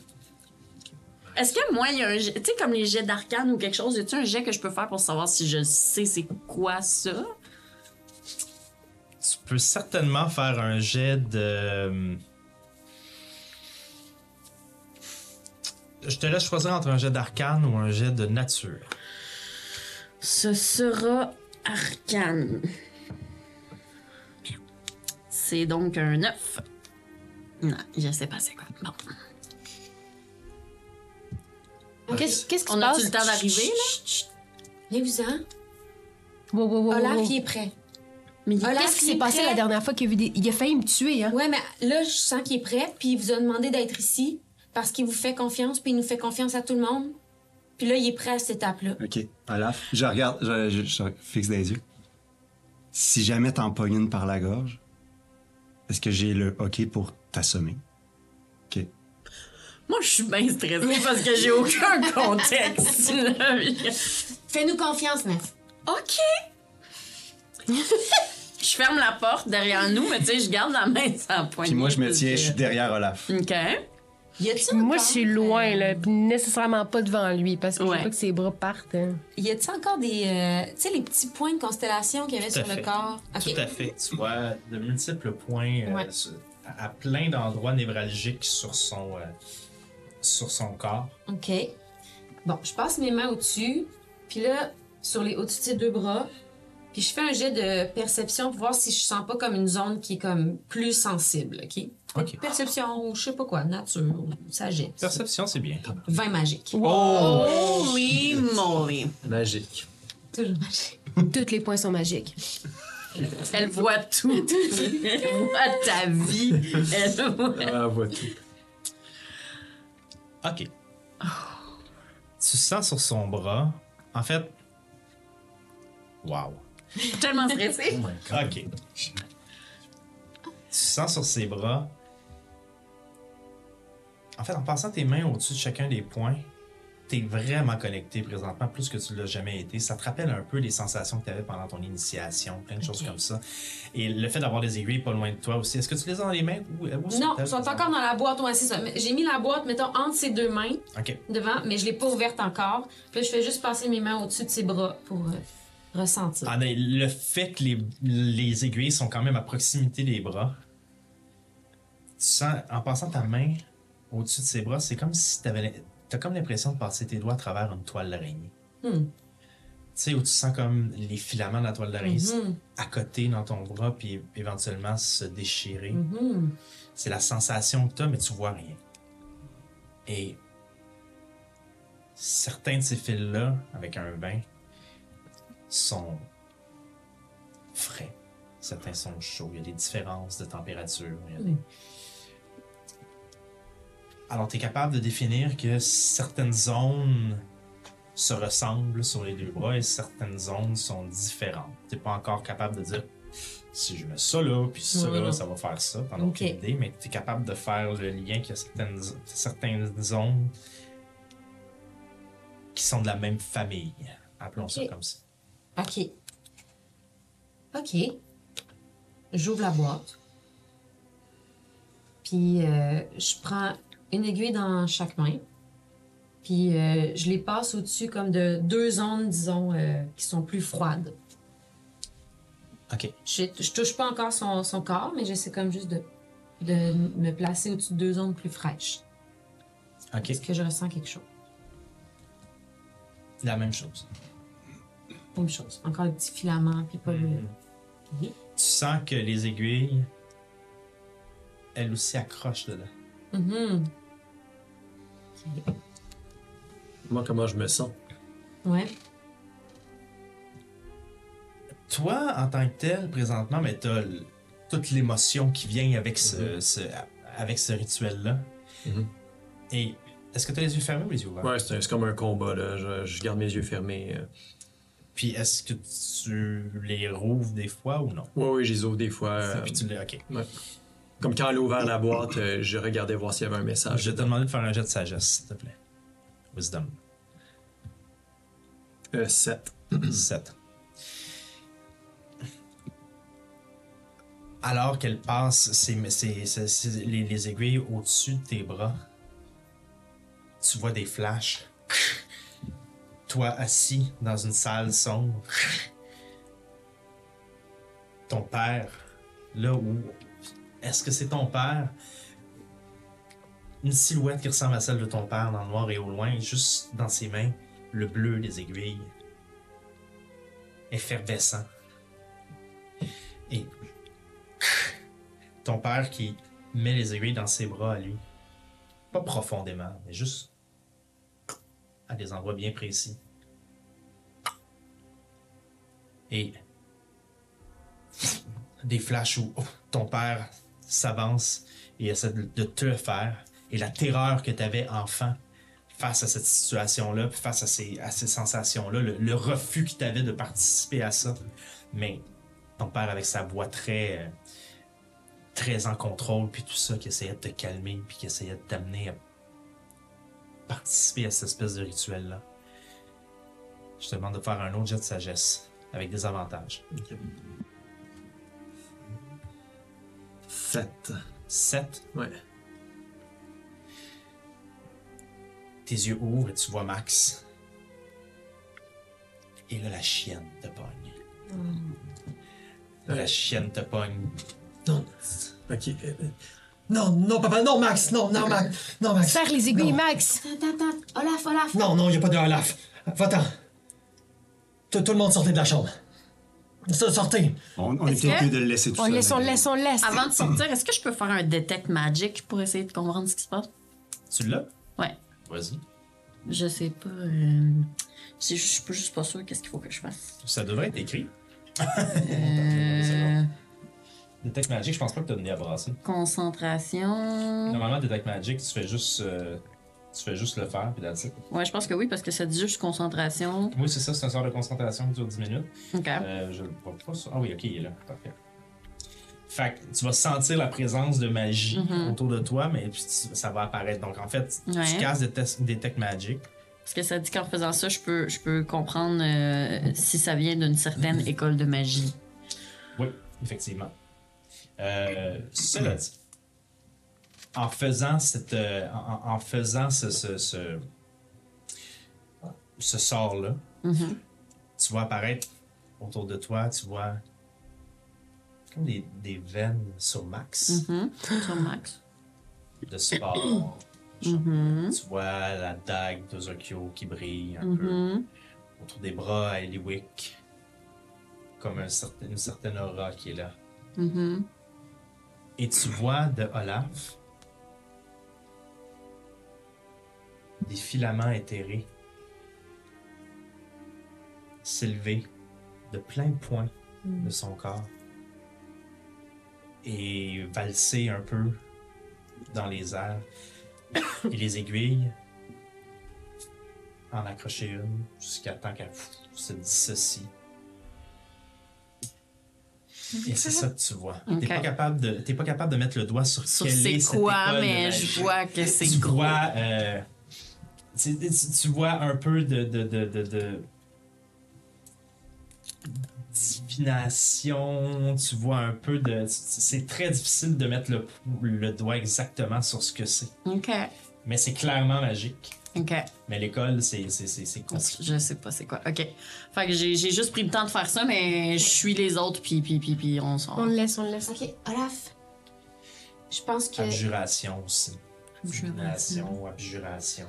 Est-ce que moi, il y a un jet, tu sais, comme les jets d'arcane ou quelque chose, y a-tu un jet que je peux faire pour savoir si je sais c'est quoi ça? Tu peux certainement faire un jet de. Je te laisse choisir entre un jet d'arcane ou un jet de nature. Ce sera arcane. C'est donc un 9. Non, je sais pas c'est quoi. Bon. Qu'est-ce qui se On passe? a-tu le temps d'arriver, là? Venez-vous-en. Wow, wow, wow, Olaf, wow. il est prêt. Mais Qu'est-ce qui s'est passé prêt. la dernière fois qu'il a, vu des... il a failli me tuer, hein? Ouais, mais là, je sens qu'il est prêt, puis il vous a demandé d'être ici parce qu'il vous fait confiance, puis il nous fait confiance à tout le monde. Puis là, il est prêt à cette étape-là. OK. Olaf, je regarde, je, je- je fixe les yeux. Si jamais une par la gorge, est-ce que j'ai le OK pour t'assommer? Moi, je suis bien stressée parce que j'ai aucun contexte. Fais-nous confiance, Nef. OK. je ferme la porte derrière nous, mais tu sais, je garde la main sur la poignée. Puis moi, je me tiens, je suis derrière Olaf. OK. Y a-t-il Moi, je suis loin, euh, là, puis nécessairement pas devant lui, parce que je Ouais. veux pas que ses bras partent. hein. Y a-t-il encore des. euh, tu sais, les petits points de constellation qu'il y avait Tout sur le fait. corps? Ok. Tout à fait. Tu vois de multiples points euh, Ouais. à à plein d'endroits névralgiques sur son, euh, sur son corps. OK. Bon, je passe mes mains au-dessus, puis là, sur les au-dessus de ses deux bras, puis je fais un jet de perception pour voir si je sens pas comme une zone qui est comme plus sensible, OK? OK. Perception ou je sais pas quoi, nature, ou sagesse. Perception, c'est bien. 20 magique. Holy moly. Magique. Toujours magique. Tous les points sont magiques. Elle voit tout. Elle voit ta vie. Elle voit... Tout. OK. Tu sens sur son bras. En fait. Wow. Je suis tellement stressée. OK. Tu sens sur ses bras. En fait, en passant tes mains au-dessus de chacun des points, t'es vraiment connecté présentement, plus que tu l'as jamais été. Ça te rappelle un peu les sensations que tu avais pendant ton initiation, plein de choses comme ça. Et le fait d'avoir des aiguilles pas loin de toi aussi. Est-ce que tu les as dans les mains ou, sur Non, ils sont encore dans la boîte, ouais, c'est ça. J'ai mis la boîte, mettons, entre ses deux mains, OK. devant, mais je l'ai pas ouverte encore. Puis là, je fais juste passer mes mains au-dessus de ses bras pour euh, ressentir. Ah, le fait que les, les aiguilles sont quand même à proximité des bras, tu sens, en passant ta main au-dessus de ses bras, c'est comme si t'avais, t'as comme l'impression de passer tes doigts à travers une toile d'araignée. Hmm. Tu sais, où tu sens comme les filaments de la toile d'araignée Mhm. à côté dans ton bras, puis éventuellement se déchirer. Mhm. C'est la sensation que tu as, mais tu vois rien. Et certains de ces fils-là, avec un vin, sont frais. Certains sont chauds. Il y a des différences de température. Il y a des- Alors, tu es capable de définir que certaines zones se ressemblent sur les deux bras et certaines zones sont différentes. Tu n'es pas encore capable de dire si je mets ça là, puis ça là, ça va faire ça. T'en as Ok. aucune idée, mais tu es capable de faire le lien qu'il y a certaines, certaines zones qui sont de la même famille. Appelons ça Ok. comme ça. OK. OK. J'ouvre la boîte. Puis euh, je prends une aiguille dans chaque main. Puis euh, je les passe au-dessus comme de deux zones, disons, euh, qui sont plus froides. OK. Je, je touche pas encore son, son corps, mais j'essaie comme juste de, de me placer au-dessus de deux zones plus fraîches. OK. Est-ce que je ressens quelque chose? La même chose. Même chose. Encore le petit filament, puis pas le... Ok. Tu sens que les aiguilles, elles aussi accrochent dedans. Mhm. Moi, comment je me sens? Ouais. Toi, en tant que tel, présentement, mais t'as, l- toute l'émotion qui vient avec ce, ce- avec ce rituel-là. Mhm. Et est-ce que tu as les yeux fermés ou les yeux ouverts? Ouais, c'est un- c'est comme un combat, là. Je, je garde mes yeux fermés. euh. Puis est-ce que tu les rouvres des fois ou non? Ouais, oui, je les ouvre des fois. euh, Puis tu les. Ok. Comme quand elle a ouvert la boîte, euh, je regardais voir s'il y avait un message. Je vais te demander de faire un jet de sagesse, s'il te plaît. Wisdom. Euh, 7. 7. Alors qu'elle passe ses- ses- ses- ses- les, les aiguilles au-dessus de tes bras, tu vois des flashs. Toi assis dans une salle sombre. Ton père, là où. Est-ce que c'est ton père? Une silhouette qui ressemble à celle de ton père dans le noir et au loin, juste dans ses mains, le bleu des aiguilles effervescent. Et ton père qui met les aiguilles dans ses bras à lui. Pas profondément, mais juste à des endroits bien précis. Et des flashs où ton père s'avance et essaie de, te faire. Et la terreur que tu avais enfant face à cette situation-là, puis face à ces, à ces sensations-là, le, le refus que tu avais de participer à ça. Mais ton père, avec sa voix très, euh, très en contrôle, puis tout ça, qui essayait de te calmer, puis qui essayait de t'amener à participer à cette espèce de rituel-là. Je te demande de faire un autre jet de sagesse, avec des avantages. 7. 7. Ouais. Tes yeux ouvrent et tu vois Max. Et là, la chienne te pogne. La chienne te pogne. Non. Ok. euh, Non, non, papa, non, Max, non, non, Max, non, Max. Serre les aiguilles, Non. Max! Attends, attends. Olaf, Olaf. Non, non, il a pas de Olaf. Va-t'en. Tout, tout le monde sortez de la chambre. So- Sortez. On, on est mieux de le laisser tout On seul. laisse, on laisse, on laisse. Avant de sortir, est-ce que je peux faire un detect magic pour essayer de comprendre ce qui se passe? Tu l'as? Ouais. Vas-y. Je sais pas. euh, Je suis pas juste pas sûre qu'est-ce qu'il faut que je fasse. Ça devrait être écrit. Euh, Detect Magic, je pense pas que t'as donné à brasser. concentration. Normalement, Detect Magic, tu fais juste, euh, tu fais juste le faire, puis that's it. Ouais, je pense que oui, parce que ça dit juste concentration. Oui, c'est ça, c'est un sort de concentration qui dure 10 minutes. Ok. Euh, je le vois pas ça. Ah oui, ok, il est là. Parfait. Fait que tu vas sentir la présence de magie Mhm. autour de toi, mais ça va apparaître. Donc en fait, Ouais. tu casses Detect, Detect Magic. Parce que ça dit qu'en faisant ça, je peux, je peux comprendre euh, si ça vient d'une certaine école de magie. Oui, effectivement. Euh, cela dit, en faisant cette, euh, en, en faisant ce, ce, ce, ce sort-là, Mhm. tu vois apparaître autour de toi, tu vois comme des, des veines sur Max Mhm. Sur Max. de sport. Mhm. Tu vois la dague d'Ozokyo qui brille un peu autour des bras à Eliwick, comme un certain- une certaine aura qui est là. Et tu vois de Olaf des filaments éthérés s'élever de plein de points de son corps et valser un peu dans les airs. et les aiguilles en accrocher une jusqu'à temps qu'elle se dissocie. Et c'est ça que tu vois. Ok. T'es pas capable de, t'es pas capable de mettre le doigt sur, Sur quelle est c'est quoi, mais je vois que c'est tu gros. vois, euh, tu, vois un peu de, de, de, de, de divination, tu vois un peu de... C'est très difficile de mettre le, le doigt exactement sur ce que c'est. Ok. Mais c'est clairement magique. Ok. Mais l'école, c'est c'est- c'est- c'est compliqué. Je sais pas c'est quoi. Ok. Fait que j'ai j'ai juste pris le temps de faire ça, mais je suis les autres, puis, puis, puis, puis on s'en. On le laisse, on le laisse. Ok, Olaf. Je pense que Abjuration aussi. Abjuration. Divination, abjuration.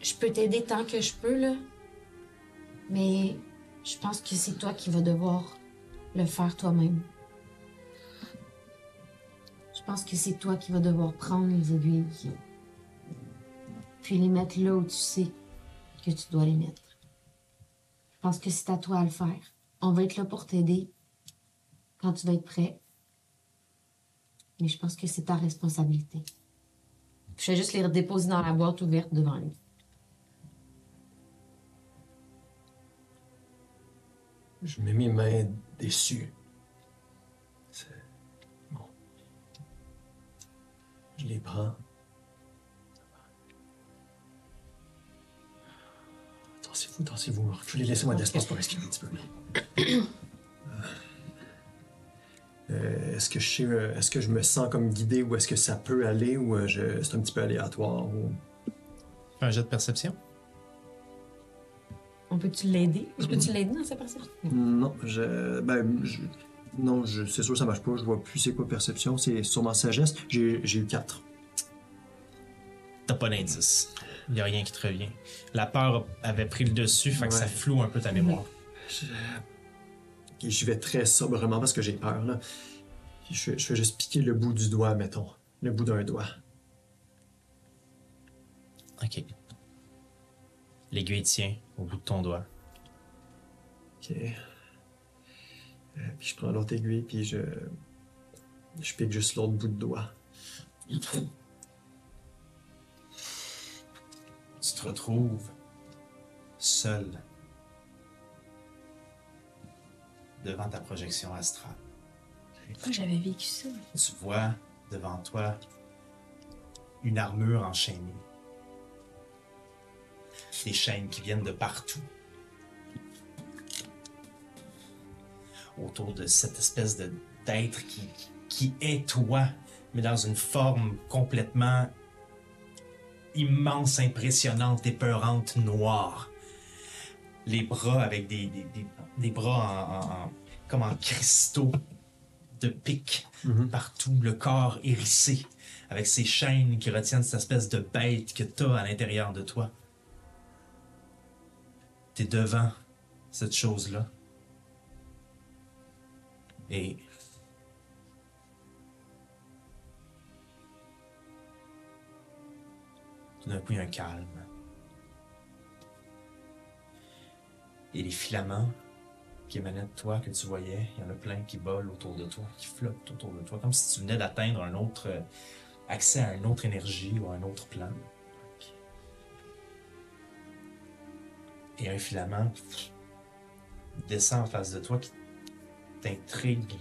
Je peux t'aider tant que je peux, là. Mais je pense que c'est toi qui vas devoir le faire toi-même. Je pense que c'est toi qui vas devoir prendre les aiguilles. Puis les mettre là où tu sais que tu dois les mettre. Je pense que c'est à toi à le faire. On va être là pour t'aider. quand tu vas être prêt. Mais je pense que c'est ta responsabilité. Je vais juste les redéposer dans la boîte ouverte devant lui. Je mets mes mains déçues. C'est- Bon. Je les prends. Dansez-vous, dansez-vous. Reculez, laissez-moi de l'espace pour respirer un petit peu. Euh, est-ce que je sais, euh, est-ce que je me sens comme guidé ou est-ce que ça peut aller ou euh, je- c'est un petit peu aléatoire ou... Un jet de perception. On peut-tu l'aider? Je peux-tu l'aider dans sa perception? Non, je. Ben, je- non, je, c'est sûr que ça marche pas. Je vois plus c'est quoi perception. C'est sûrement sagesse. J'ai, j'ai eu 4. T'as pas d'indice. Il y a rien qui te revient. La peur avait pris le dessus, fait que Ouais. ça floue un peu ta mémoire. J'y vais très sobrement parce que j'ai peur, là. Je, fais juste piquer le bout du doigt, mettons. Le bout d'un doigt. Ok. L'aiguille tient au bout de ton doigt. Ok. Euh, puis je prends l'autre aiguille, puis je. Je pique juste l'autre bout de doigt. Tu te retrouves seul devant ta projection astrale. Moi, j'avais vécu ça. Tu vois devant toi une armure enchaînée. Des chaînes qui viennent de partout. Autour de cette espèce de d'être qui, qui est toi, mais dans une forme complètement immense, impressionnante, épeurante, noire. Les bras avec des, des, des- des bras en, en- en- comme en cristaux de pics partout, le corps hérissé, avec ces chaînes qui retiennent cette espèce de bête que tu as à l'intérieur de toi. Tu es devant cette chose-là. Et tout d'un coup, il y a un calme. Et les filaments qui émanaient de toi, que tu voyais, il y en a plein qui volent autour de toi, qui flottent autour de toi, comme si tu venais d'atteindre un autre euh, accès à une autre énergie ou à un autre plan. Et un filament descend en face de toi qui t'intrigue,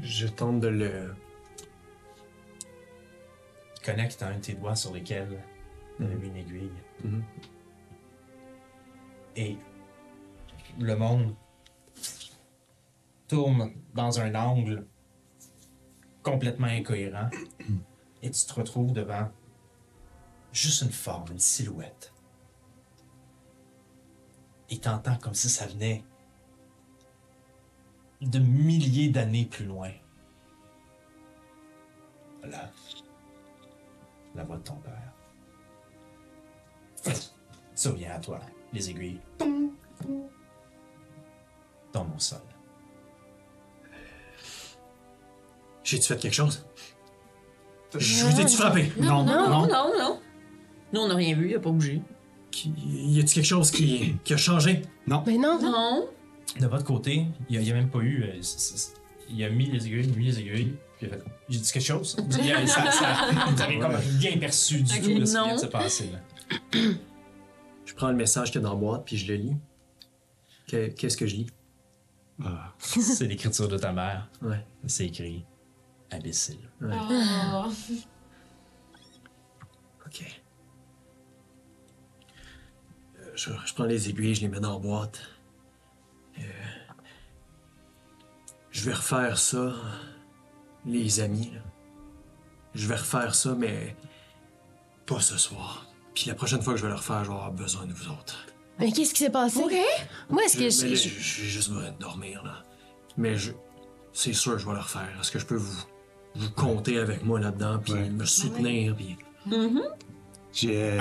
Je tente de le. connecte à un de tes doigts sur lesquels y avait mis une aiguille. Mhm. Et le monde tourne dans un angle complètement incohérent et tu te retrouves devant juste une forme, une silhouette. Et t'entends comme si ça venait de milliers d'années plus loin. Voilà. La voix de ton père. Ça vient à toi, les aiguilles. Dans mon sol. J'ai-tu fait quelque chose? Je vous ai-tu frappé? Non, non, non, non, non. Nous, on n'a rien vu, il a pas bougé. Qui- Y a-tu quelque chose qui, qui a changé? Mais non. Non. De votre côté, il n'y a, même pas eu. euh, c- c- il a mis les aiguilles, mis les aiguilles, puis il a fait J'ai dit quelque chose? Il a- ça, ça- Vous avez comme rien perçu du Ok, tout de ce qui non. vient de se passer. là. Je prends le message qui est dans la boîte, puis je le lis. Que- Qu'est-ce que je lis? Ah. C'est l'écriture de ta mère. Ouais. C'est écrit imbécile. Oh. Ok. Euh, Je, je prends les aiguilles, je les mets dans la boîte. Euh, je vais refaire ça, les amis. là. Je vais refaire ça, mais pas ce soir. Puis la prochaine fois que je vais le refaire, je vais avoir besoin de vous autres. Mais qu'est-ce qui s'est passé? Moi, est-ce que je. j'ai juste besoin de dormir, là. Mais je, c'est sûr que je vais le refaire. Est-ce que je peux vous, vous compter avec moi là-dedans, puis Ouais. me soutenir, puis... J'ai. euh,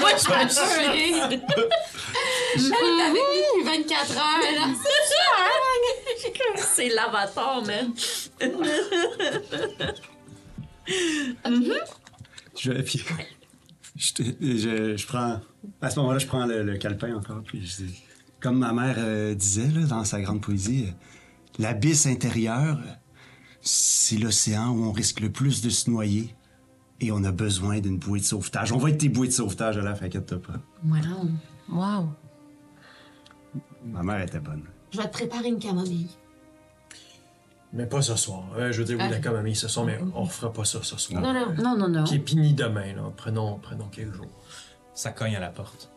Moi, je suis avec lui depuis 24 heures, là. C'est l'avatar, man. je, puis, je, te- je, je prends. À ce moment-là, je prends le, le calepin encore, puis je dis comme ma mère euh, disait là, dans sa grande poésie, euh, l'abysse intérieur, c'est l'océan où on risque le plus de se noyer. Et on a besoin d'une bouée de sauvetage. On va être tes bouées de sauvetage, là, inquiète-toi pas. Wow. Wow. Ma mère était bonne. Je vais te préparer une camomille. Mais pas ce soir. Euh, je veux dire, oui, la camomille ce soir, mais on refera pas ça ce soir. Non, non. Non, non, puis ni demain, là. Prenons, prenons quelques jours. Ça cogne à la porte.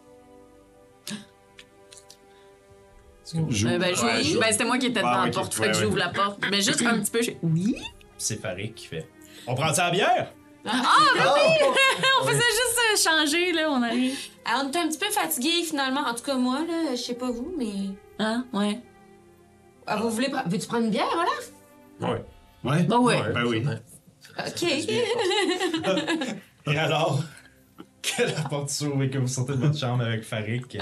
Euh, ben, je- Ouais, je- ben, c'était moi qui étais Ah, devant la porte, fait Ouais, que ouais. j'ouvre la porte. Mais juste un petit peu, je Oui? C'est Farid qui fait. On prend ça à la bière? On faisait juste euh, changer, là, on arrive. Alors, on était un petit peu fatigués, finalement. En tout cas, moi, là, je sais pas vous, mais. Hein? Ouais. Ah, vous voulez. Veux-tu prendre une bière, Olaf? Ouais. Ouais? Bon, ouais. Ben oui. Ok. Et alors, que la porte s'ouvre et que vous sortez de votre chambre avec Farik,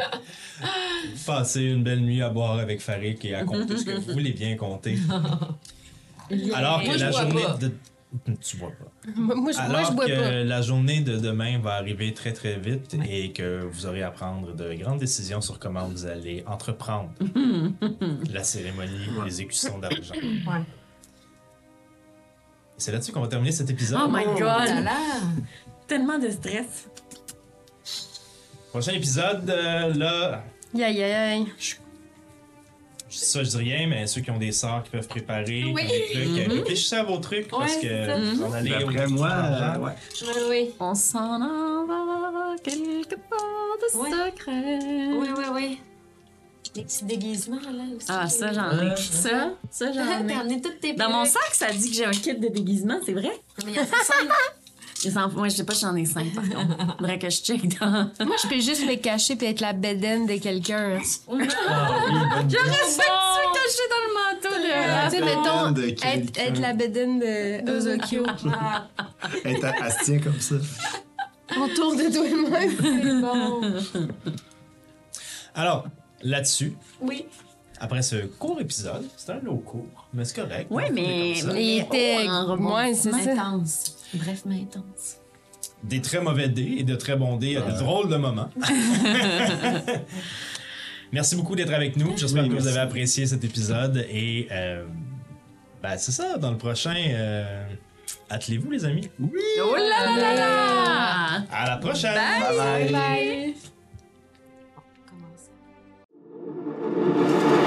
vous passez une belle nuit à boire avec Farik et à compter ce que vous voulez bien compter. Alors que Moi, la journée pas. de... Tu bois pas. Moi, moi, je, moi, Alors je bois que pas. la journée de demain va arriver très très vite et que vous aurez à prendre de grandes décisions sur comment vous allez entreprendre la cérémonie d'exécution d'argent. Ouais. C'est là-dessus qu'on va terminer cet épisode. Oh my Oh là god! là. Tellement de stress. Prochain épisode, euh, là, Aïe, aïe, aïe. je dis ça, je dis rien, mais ceux qui ont des sorts qui peuvent préparer, Oui. des trucs, euh, réfléchissez à vos trucs parce que vous en allez au D'après moi, euh, ouais. Oui, oui. On s'en en va quelque part de Ouais. secret. Oui, oui, oui. Des petits déguisements, là. Aussi. Ah, ça, j'en ai. Ça, ça, j'en ai. amené toutes tes Dans mon sac, ça dit que j'ai un kit de déguisement, c'est vrai? Mais il y en a. Les Moi, je sais pas si j'en ai cinq, par contre. Faudrait que je check dans. Moi, je peux juste me cacher puis être la bedaine de quelqu'un. Ah oui, idée. Je sais que tu dans le manteau de. Tu sais, mettons, être, quelqu'un. être la bedaine de Ozokyo. Être tient comme ça. Autour de toi et moi. C'est bon. Alors, là-dessus, Oui. après ce court épisode, c'est un lot court, mais c'est correct. Oui, mais- ça. Il était. Ouais, c'est ça. Intense. Bref, mais intense. Des très mauvais dés et de très bons dés à de drôles de moments. Merci beaucoup d'être avec nous. J'espère que vous avez apprécié cet épisode. Et euh, ben, c'est ça, dans le prochain, euh, attelez-vous les amis. Oh là là là là! À la prochaine! Bye! Bye. Thank you.